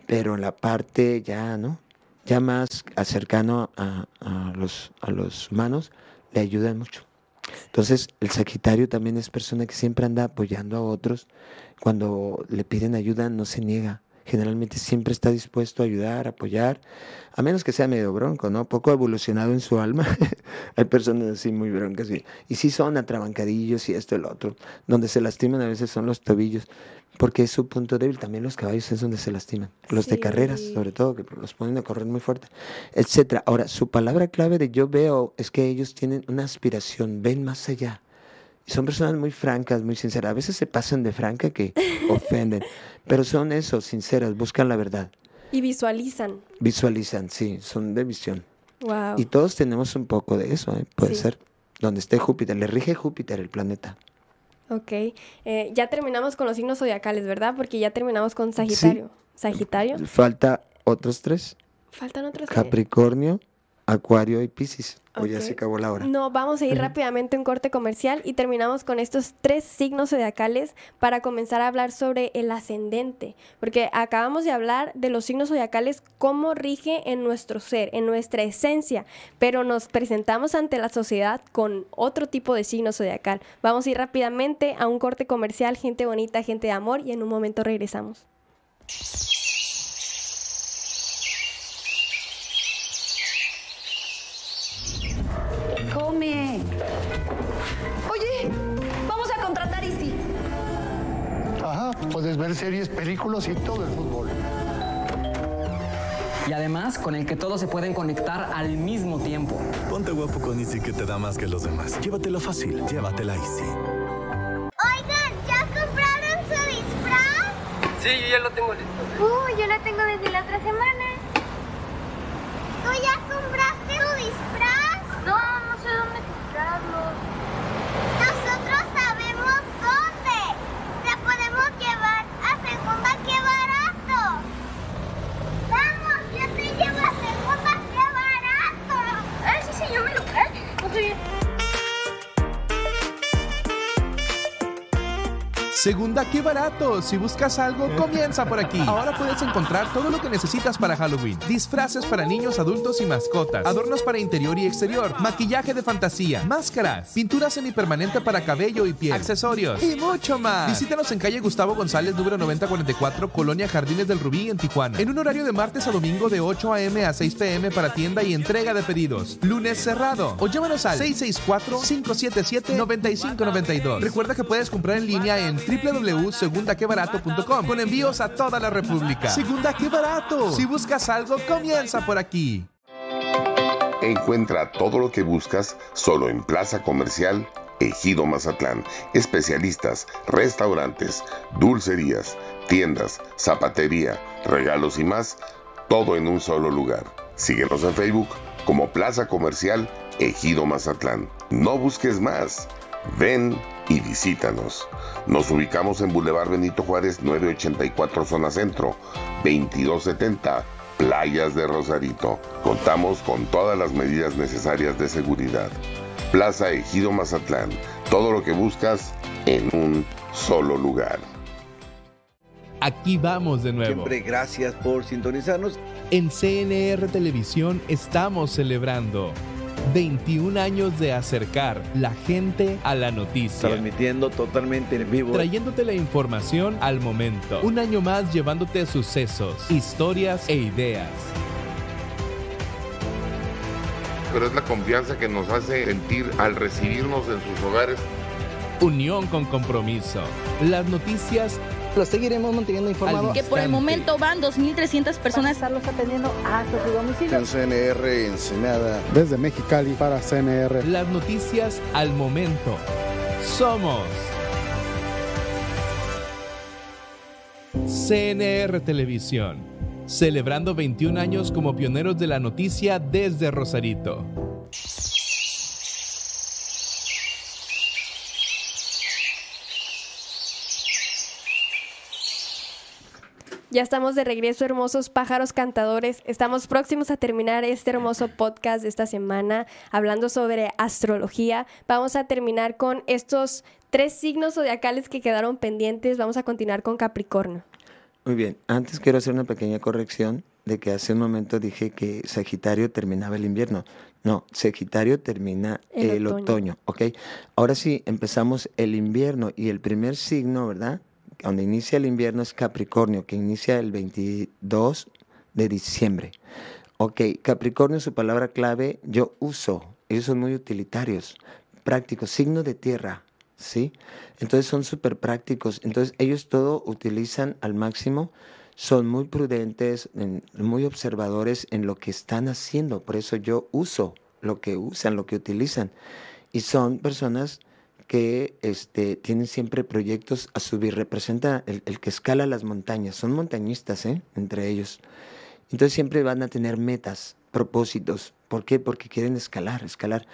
Pero en la parte ya, ¿no? Ya más cercano a, a los, a los humanos, le ayudan mucho. Entonces, el Sagitario también es persona que siempre anda apoyando a otros. Cuando le piden ayuda, no se niega. Generalmente siempre está dispuesto a ayudar, a apoyar, a menos que sea medio bronco, ¿no? Poco evolucionado en su alma. Hay personas así muy broncas y, y sí son atrabancadillos y esto y lo otro. Donde se lastiman a veces son los tobillos, porque es su punto débil. También los caballos es donde se lastiman. Los de carreras, sobre todo, que los ponen a correr muy fuerte, etcétera. Ahora, su palabra clave de yo veo es que ellos tienen una aspiración, ven más allá. Son personas muy francas, muy sinceras. A veces se pasan de franca que ofenden, pero son eso, sinceras, buscan la verdad. Y visualizan. Visualizan, sí, son de visión. Wow. Y todos tenemos un poco de eso, ¿eh? puede Sí. ser. Donde esté Júpiter, le rige Júpiter el planeta. Ok. Eh, ya terminamos con los signos zodiacales, ¿verdad? Porque ya terminamos con Sagitario. Sagitario. Falta otros tres, Faltan otros. Capricornio, Acuario y Piscis. O ya se acabó la hora. No, vamos a ir rápidamente a un corte comercial y terminamos con estos tres signos zodiacales para comenzar a hablar sobre el ascendente, porque acabamos de hablar de los signos zodiacales, cómo rige en nuestro ser, en nuestra esencia, pero nos presentamos ante la sociedad con otro tipo de signo zodiacal. Vamos a ir rápidamente a un corte comercial, gente bonita, gente de amor, y en un momento regresamos. Puedes ver series, películas y todo el fútbol. Y además con el que todos se pueden conectar al mismo tiempo. Ponte guapo con Easy que te da más que los demás. Llévatelo fácil, llévatela Easy. Oigan, ¿ya compraron su disfraz? Sí, yo ya lo tengo listo. Uh, yo lo tengo desde la otra semana. Segunda, qué barato. Si buscas algo, comienza por aquí. Ahora puedes encontrar todo lo que necesitas para Halloween. Disfraces para niños, adultos y mascotas. Adornos para interior y exterior. Maquillaje de fantasía. Máscaras. Pintura semipermanente para cabello y piel. Accesorios. Y mucho más. Visítanos en calle Gustavo González, número 9044, Colonia Jardines del Rubí, en Tijuana. En un horario de martes a domingo de 8 a.m. a 6 p.m. para tienda y entrega de pedidos. Lunes cerrado. O llámanos al 664-577-9592. Recuerda que puedes comprar en línea en www.segundaquebarato.com con envíos a toda la República. Segunda, qué barato. Si buscas algo, comienza por aquí. Encuentra todo lo que buscas solo en Plaza Comercial Ejido Mazatlán. Especialistas, restaurantes, dulcerías, tiendas, zapatería, regalos y más, todo en un solo lugar. Síguenos en Facebook como Plaza Comercial Ejido Mazatlán. No busques más. Ven y visítanos. Nos ubicamos en Boulevard Benito Juárez 984 Zona Centro, 2270 Playas de Rosarito. Contamos con todas las medidas necesarias de seguridad. Plaza Ejido Mazatlán. Todo lo que buscas en un solo lugar. Aquí vamos de nuevo. Siempre gracias por sintonizarnos. En CNR Televisión estamos celebrando 21 años de acercar la gente a la noticia. Transmitiendo totalmente en vivo. Trayéndote la información al momento. Un año más llevándote sucesos, historias e ideas. Pero es la confianza que nos hace sentir al recibirnos en sus hogares. Unión con compromiso. Las noticias lo seguiremos manteniendo informado. Que por el momento van 2.300 personas. estarlos atendiendo hasta su domicilio. En CNR Ensenada. Desde Mexicali para CNR. Las noticias al momento. Somos CNR Televisión. Celebrando 21 años como pioneros de la noticia desde Rosarito. Ya estamos de regreso, hermosos pájaros cantadores. Estamos próximos a terminar este hermoso podcast de esta semana hablando sobre astrología. Vamos a terminar con estos tres signos zodiacales que quedaron pendientes. Vamos a continuar con Capricornio. Muy bien, antes quiero hacer una pequeña corrección de que hace un momento dije que Sagitario terminaba el invierno. No, Sagitario termina el, el otoño. otoño, ¿ok? Ahora sí, empezamos el invierno y el primer signo, ¿verdad? Donde inicia el invierno es Capricornio, que inicia el 22 de diciembre. Ok, Capricornio, su palabra clave, yo uso. Ellos son muy utilitarios, prácticos, signo de tierra, ¿sí? Entonces son súper prácticos. Entonces ellos todo utilizan al máximo, son muy prudentes, muy observadores en lo que están haciendo. Por eso yo uso lo que usan, lo que utilizan. Y son personas que este, tienen siempre proyectos a subir. Representa el, que escala las montañas. Son montañistas, ¿eh? Entre ellos. Entonces siempre van a tener metas, propósitos. ¿Por qué? Porque quieren escalar, escalar.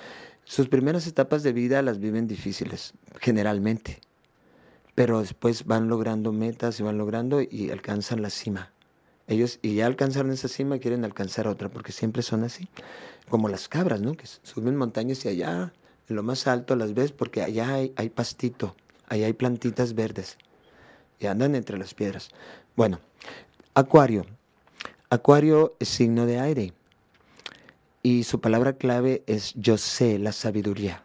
Sus primeras etapas de vida las viven difíciles, generalmente. Pero después van logrando metas y van logrando y alcanzan la cima. Ellos, y ya alcanzaron esa cima, quieren alcanzar otra, porque siempre son así. Como las cabras, ¿no? Que suben montañas y allá en lo más alto las ves porque allá hay, hay pastito, allá hay plantitas verdes y andan entre las piedras. Bueno, Acuario. Acuario es signo de aire y su palabra clave es yo sé, la sabiduría.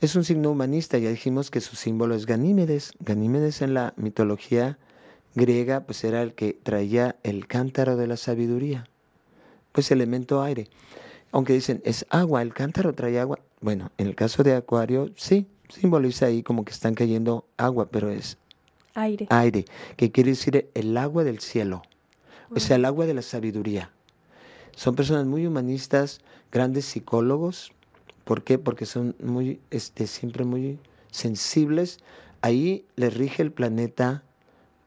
Es un signo humanista, ya dijimos que su símbolo es Ganímedes. Ganímedes en la mitología griega pues era el que traía el cántaro de la sabiduría, pues elemento aire. Aunque dicen es agua, el cántaro trae agua, bueno, en el caso de Acuario, sí, simboliza ahí como que están cayendo agua, pero es aire. Aire, que quiere decir el agua del cielo, o sea, el agua de la sabiduría. Son personas muy humanistas, grandes psicólogos. ¿Por qué? Porque son muy, este, siempre muy sensibles. Ahí les rige el planeta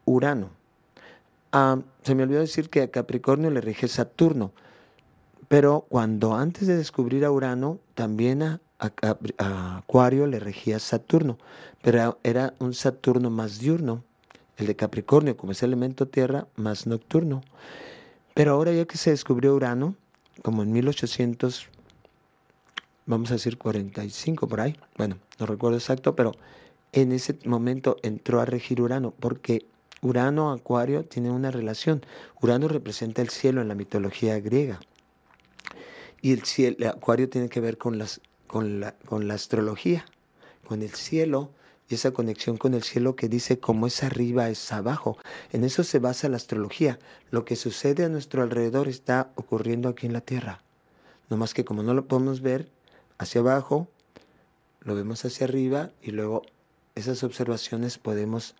Urano. Ah, se me olvidó decir que a Capricornio le rige Saturno. Pero cuando antes de descubrir a Urano, también a, Acuario le regía Saturno, pero era un Saturno más diurno, el de Capricornio, como es elemento tierra, más nocturno. Pero ahora ya que se descubrió Urano, como en 1800, vamos a decir 45 por ahí, bueno, no recuerdo exacto, pero en ese momento entró a regir Urano, porque Urano Acuario tiene una relación. Urano representa el cielo en la mitología griega. Y el, cielo, el acuario tiene que ver con, las, con, la, con la astrología, con el cielo y esa conexión con el cielo que dice cómo es arriba es abajo. En eso se basa la astrología. Lo que sucede a nuestro alrededor está ocurriendo aquí en la Tierra. No más que como no lo podemos ver hacia abajo, lo vemos hacia arriba y luego esas observaciones podemos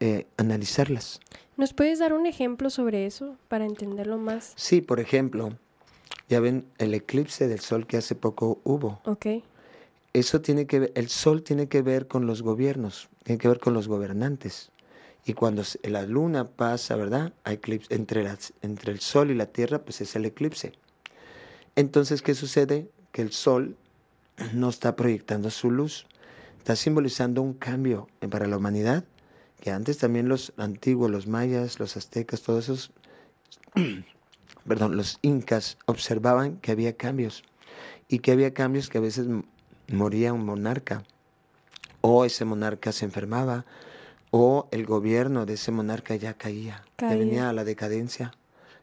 eh, analizarlas. ¿Nos puedes dar un ejemplo sobre eso para entenderlo más? Sí, por ejemplo, ya ven el eclipse del sol que hace poco hubo. Ok. Eso tiene que ver, el sol tiene que ver con los gobiernos, tiene que ver con los gobernantes. Y cuando la luna pasa, ¿verdad? Eclipse, entre, las, entre el sol y la tierra, pues es el eclipse. Entonces, ¿qué sucede? Que el sol no está proyectando su luz, está simbolizando un cambio para la humanidad, que antes también los antiguos, los mayas, los aztecas, todos esos, perdón, los incas observaban que había cambios y que había cambios que a veces moría un monarca o ese monarca se enfermaba o el gobierno de ese monarca ya caía, Caía. venía a la decadencia.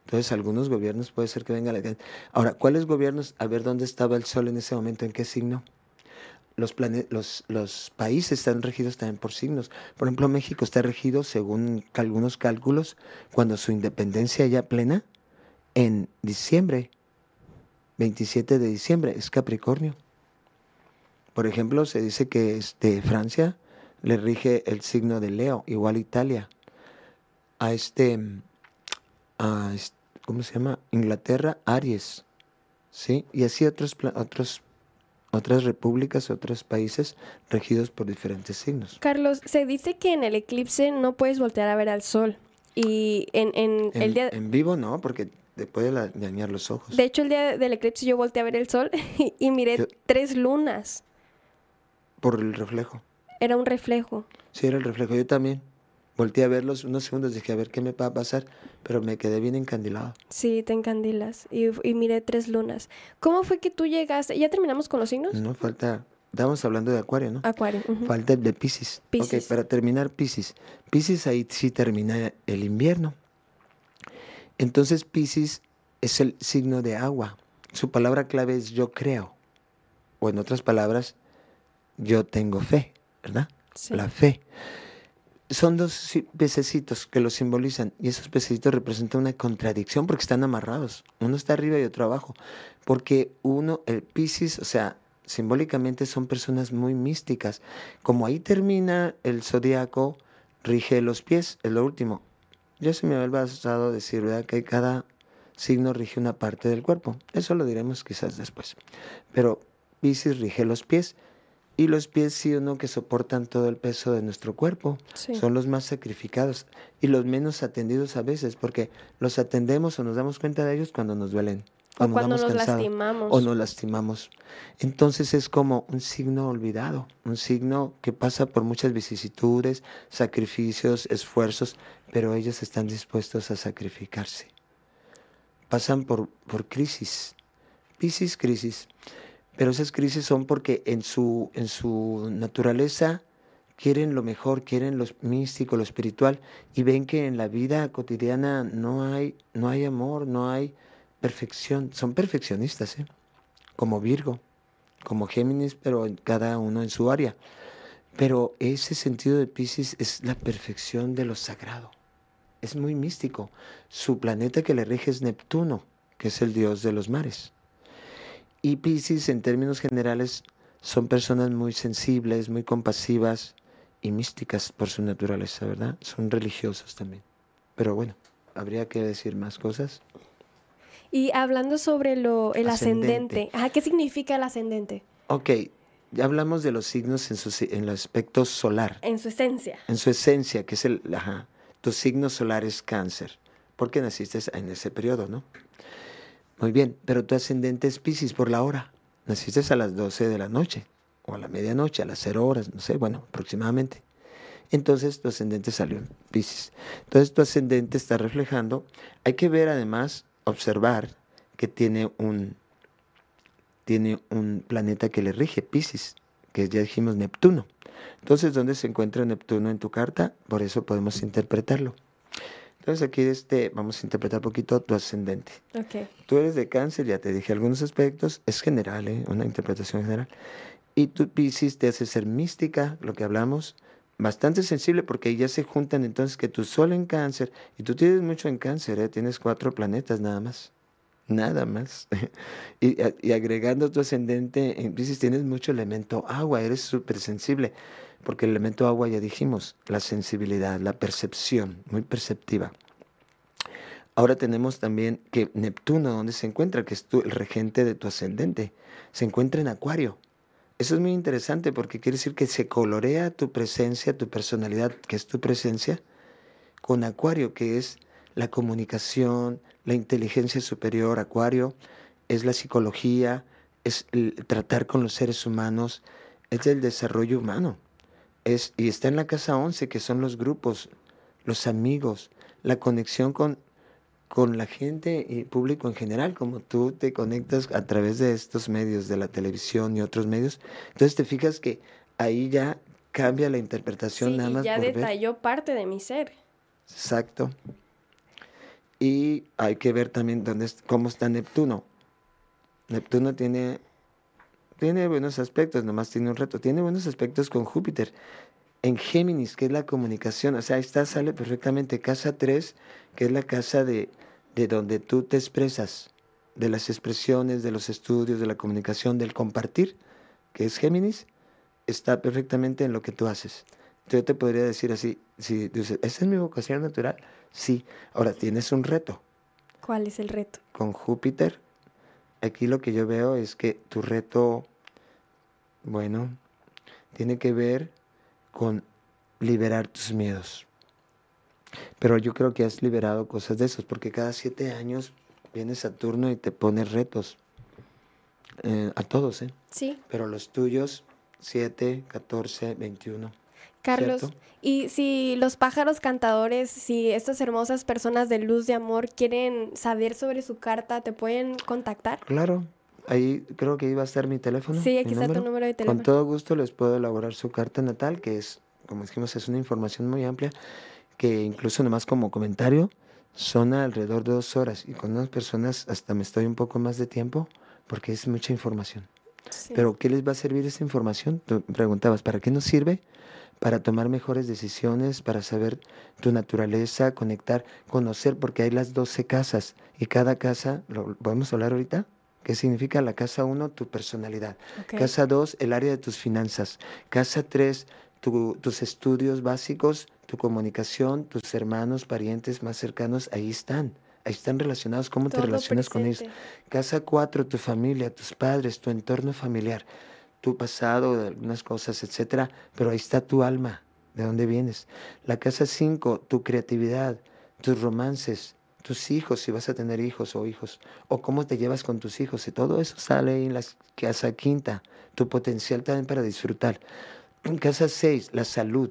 Entonces, algunos gobiernos puede ser que venga la decadencia. Ahora, ¿cuáles gobiernos? A ver dónde estaba el sol en ese momento, en qué signo. Los, plane- los, los países están regidos también por signos. Por ejemplo, México está regido, según algunos cálculos, cuando su independencia ya plena, en diciembre, 27 de diciembre, es Capricornio. Por ejemplo, se dice que este, Francia le rige el signo de Leo, igual Italia. A este, a est- ¿cómo se llama? Inglaterra, Aries. ¿Sí? Y así otros, otros, otras repúblicas, otros países regidos por diferentes signos. Carlos, se dice que en el eclipse no puedes voltear a ver al sol. Y en, en En, el día... en vivo no, porque puede dañar los ojos. De hecho, el día del eclipse yo volteé a ver el sol y, y miré Yo- tres lunas. Por el reflejo. Era un reflejo. Sí, era el reflejo. Yo también. Volteé a verlos unos segundos, dije a ver qué me va a pasar, pero me quedé bien encandilado. Sí, te encandilas. Y, y miré tres lunas. ¿Cómo fue que tú llegaste? ¿Ya terminamos con los signos? No falta, estábamos hablando de Acuario, ¿no? Acuario. Falta el de Pisces. Piscis. Ok, para terminar Pisces. Pisces ahí sí termina el invierno. Entonces Pisces es el signo de agua. Su palabra clave es yo creo. O en otras palabras, yo tengo fe, ¿verdad? Sí. La fe. Son dos pececitos que lo simbolizan y esos pececitos representan una contradicción porque están amarrados. Uno está arriba y otro abajo. Porque uno, el Piscis, o sea, simbólicamente son personas muy místicas. Como ahí termina el zodiaco, rige los pies, es lo último. Ya se me había pasado decir, ¿verdad? Que cada signo rige una parte del cuerpo. Eso lo diremos quizás después. Pero Piscis rige los pies. Y los pies sí o no que soportan todo el peso de nuestro cuerpo. Sí. Son los más sacrificados y los menos atendidos a veces, porque los atendemos o nos damos cuenta de ellos cuando nos duelen. O cuando nos lastimamos. O nos lastimamos. Entonces es como un signo olvidado, un signo que pasa por muchas vicisitudes, sacrificios, esfuerzos, pero ellos están dispuestos a sacrificarse. Pasan por, por crisis, Piscis, crisis. Pero esas crisis son porque en su, en su naturaleza quieren lo mejor, quieren lo místico, lo espiritual, y ven que en la vida cotidiana no hay, no hay amor, no hay perfección. Son perfeccionistas, ¿eh? como Virgo, como Géminis, pero cada uno en su área. Pero ese sentido de Pisces es la perfección de lo sagrado. Es muy místico. Su planeta que le rige es Neptuno, que es el dios de los mares. Y Pisces, en términos generales, son personas muy sensibles, muy compasivas y místicas por su naturaleza, ¿verdad? Son religiosos también. Pero bueno, habría que decir más cosas. Y hablando sobre lo, el ascendente. Ascendente. Ajá, ¿Qué significa el ascendente? Ok, ya hablamos de los signos en, su, en el aspecto solar, En su esencia. en su esencia, que es el, ajá, tu signo solar es cáncer, porque naciste en ese periodo, ¿no? Muy bien, pero tu ascendente es Pisces por la hora. Naciste a las 12 de la noche, o a la medianoche, a las 0 horas, no sé, bueno, aproximadamente. Entonces tu ascendente salió en Pisces. Entonces tu ascendente está reflejando. Hay que ver además, observar que tiene un, tiene un planeta que le rige, Pisces, que ya dijimos Neptuno. Entonces, ¿dónde se encuentra Neptuno en tu carta? Por eso podemos interpretarlo. Entonces aquí este, vamos a interpretar un poquito tu ascendente. Tú eres de cáncer, ya te dije algunos aspectos, es general, ¿eh? una interpretación general. Y tu Pisces te hace ser mística, lo que hablamos, bastante sensible porque ya se juntan entonces que tu sol en cáncer, y tú tienes mucho en cáncer, ¿eh? tienes cuatro planetas nada más, nada más. y, a- y agregando tu ascendente en Pisces tienes mucho elemento agua, eres súper sensible, porque el elemento agua ya dijimos, la sensibilidad, la percepción, muy perceptiva. Ahora tenemos también que Neptuno, ¿dónde se encuentra? Que es tu- el regente de tu ascendente. Se encuentra en Acuario. Eso es muy interesante porque quiere decir que se colorea tu presencia, tu personalidad, que es tu presencia, con Acuario, que es la comunicación, la inteligencia superior, Acuario, es la psicología, es el tratar con los seres humanos, es el desarrollo humano. Es, y está en la casa 11, que son los grupos, los amigos, la conexión con, con la gente y público en general, como tú te conectas a través de estos medios, de la televisión y otros medios. Entonces te fijas que ahí ya cambia la interpretación Sí, nada más ya por ver. detalló parte de mi ser. Exacto. Y hay que ver también dónde es- cómo está Neptuno. Neptuno tiene, tiene buenos aspectos, nomás tiene un reto. Tiene buenos aspectos con Júpiter. En Géminis, que es la comunicación, o sea, ahí está, sale perfectamente. Casa 3, que es la casa de, de donde tú te expresas, de las expresiones, de los estudios, de la comunicación, del compartir, que es Géminis, está perfectamente en lo que tú haces. Yo te podría decir así, si dices, ¿esa es mi vocación natural? Sí. Ahora, tienes un reto ¿Cuál es el reto? con Júpiter. Aquí lo que yo veo es que tu reto, bueno, tiene que ver con liberar tus miedos. Pero yo creo que has liberado cosas de esos, porque cada siete años viene Saturno y te pone retos. Eh, a todos, ¿eh? Sí. Pero los tuyos, 7, 14, 21. Carlos, ¿cierto? y si los pájaros cantadores, si estas hermosas personas de luz de amor quieren saber sobre su carta, ¿te pueden contactar? Claro, ahí creo que iba a estar mi teléfono. Sí, aquí está tu número de teléfono. Con todo gusto les puedo elaborar su carta natal, que es, como dijimos, es una información muy amplia, que incluso nomás como comentario son alrededor de dos horas y con unas personas hasta me estoy un poco más de tiempo porque es mucha información. Sí. Pero ¿qué les va a servir esa información? Tú preguntabas, ¿para qué nos sirve? Para tomar mejores decisiones, para saber tu naturaleza, conectar, conocer, porque hay las 12 casas y cada casa, ¿lo podemos hablar ahorita? ¿Qué significa la casa 1? Tu personalidad. Casa 2, el área de tus finanzas. Casa 3, tus estudios básicos, tu comunicación, tus hermanos, parientes más cercanos, ahí están. Ahí están relacionados, cómo te relacionas con ellos. Casa 4, tu familia, tus padres, tu entorno familiar, tu pasado, algunas cosas, etcétera, pero ahí está tu alma, de dónde vienes. La casa 5, tu creatividad, tus romances, tus hijos, si vas a tener hijos o hijos, o cómo te llevas con tus hijos, y todo eso sale en la casa quinta, tu potencial también para disfrutar. En casa 6, la salud,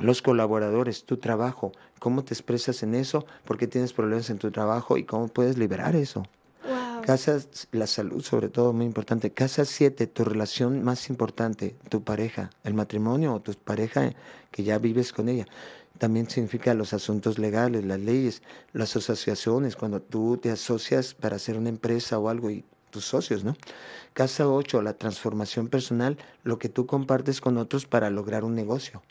los colaboradores, tu trabajo, cómo te expresas en eso, por qué tienes problemas en tu trabajo y cómo puedes liberar eso. Wow. Casa, la salud sobre todo, muy importante. Casa 7, tu relación más importante, tu pareja, el matrimonio o tu pareja que ya vives con ella. También significa los asuntos legales, las leyes, las asociaciones, cuando tú te asocias para hacer una empresa o algo y tus socios, ¿no? Casa 8, la transformación personal, lo que tú compartes con otros para lograr un negocio.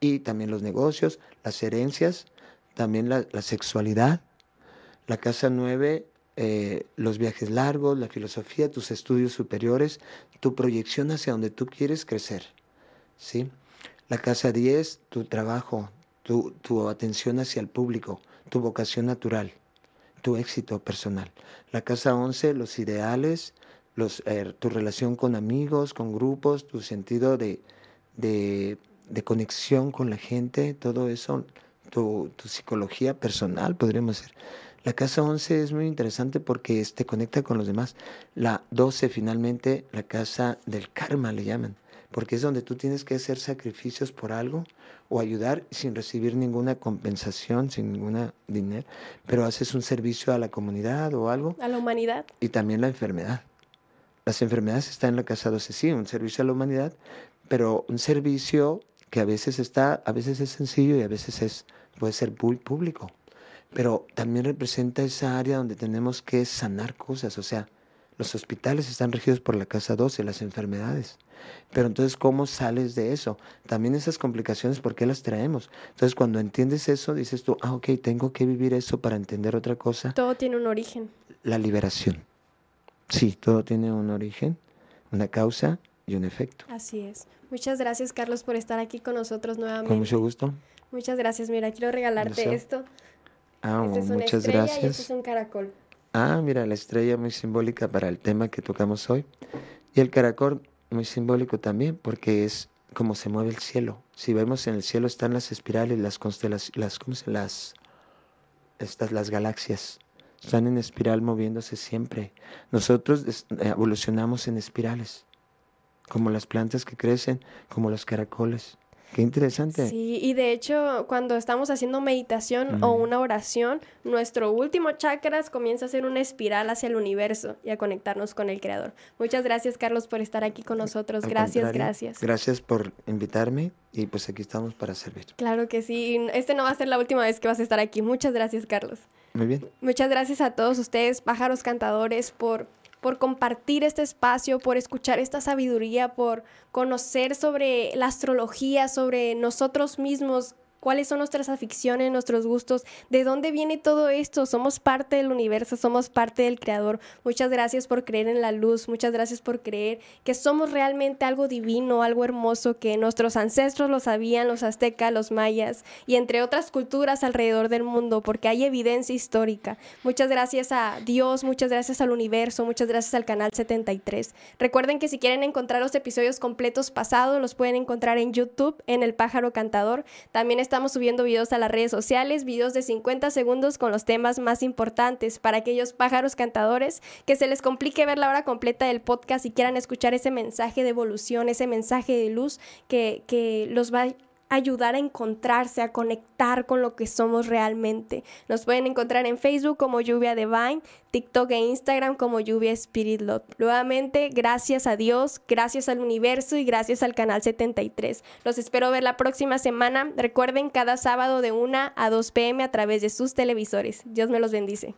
Y también los negocios, las herencias, también la, sexualidad. La casa 9, eh, los viajes largos, la filosofía, tus estudios superiores, tu proyección hacia donde tú quieres crecer. ¿sí? La casa 10, tu trabajo, tu, tu atención hacia el público, tu vocación natural, tu éxito personal. La casa 11, los ideales, los, eh, tu relación con amigos, con grupos, tu sentido de, de, de conexión con la gente, todo eso, tu, tu psicología personal, podríamos decir. La casa 11 es muy interesante porque te conecta con los demás. La 12 finalmente, la casa del karma le llaman, porque es donde tú tienes que hacer sacrificios por algo o ayudar sin recibir ninguna compensación, sin ninguna dinero, pero haces un servicio a la comunidad o algo A la humanidad. y también la enfermedad. Las enfermedades están en la casa 12, sí, un servicio a la humanidad, pero un servicio que a veces está, a veces es sencillo y a veces es, puede ser muy público pero también representa esa área donde tenemos que sanar cosas, o sea, los hospitales están regidos por la casa 12, las enfermedades. Pero entonces, ¿cómo sales de eso? También esas complicaciones, ¿por qué las traemos? Entonces, cuando entiendes eso, dices tú, ah, ok, tengo que vivir eso para entender otra cosa, Todo tiene un origen. la liberación. Sí, todo tiene un origen, una causa y un efecto. Así es. Muchas gracias, Carlos, por estar aquí con nosotros nuevamente. Con mucho gusto. Muchas gracias. Mira, quiero regalarte esto. Ah, Esta es una muchas estrella y gracias. este es un caracol. Ah, mira, la estrella muy simbólica para el tema que tocamos hoy. Y el caracol muy simbólico también porque es como se mueve el cielo. Si vemos en el cielo están las espirales, las constelaciones, las, ¿cómo se las, estas, las galaxias. están en espiral moviéndose siempre. Nosotros evolucionamos en espirales, como las plantas que crecen, como los caracoles. Qué interesante. Sí, y de hecho, cuando estamos haciendo meditación o una oración, nuestro último chakras comienza a ser una espiral hacia el universo y a conectarnos con el Creador. Muchas gracias, Carlos, por estar aquí con nosotros. gracias, gracias. Gracias por invitarme y pues aquí estamos para servir. Claro que sí. Este no va a ser la última vez que vas a estar aquí. Muchas gracias, Carlos. Muy bien. Muchas gracias a todos ustedes, pájaros cantadores, por por compartir este espacio, por escuchar esta sabiduría, por conocer sobre la astrología, sobre nosotros mismos, cuáles son nuestras aficiones, nuestros gustos, de dónde viene todo esto. Somos parte del universo, somos parte del creador. Muchas gracias por creer en la luz, muchas gracias por creer que somos realmente algo divino, algo hermoso, que nuestros ancestros lo sabían, los aztecas, los mayas y entre otras culturas alrededor del mundo, porque hay evidencia histórica. Muchas gracias a Dios, muchas gracias al universo, muchas gracias al canal 73. Recuerden que si quieren encontrar los episodios completos pasados, los pueden encontrar en YouTube, en El Pájaro Cantador. También está estamos subiendo videos a las redes sociales, videos de 50 segundos con los temas más importantes para aquellos pájaros cantadores que se les complique ver la hora completa del podcast y quieran escuchar ese mensaje de evolución, ese mensaje de luz que, que los va ayudar a encontrarse, a conectar con lo que somos realmente. Nos pueden encontrar en Facebook como Lluvia Divine, TikTok e Instagram como Lluvia Spirit Love. Nuevamente, gracias a Dios, gracias al universo y gracias al canal 73. Los espero ver la próxima semana. Recuerden cada sábado de 1 a 2 pm a través de sus televisores. Dios me los bendice.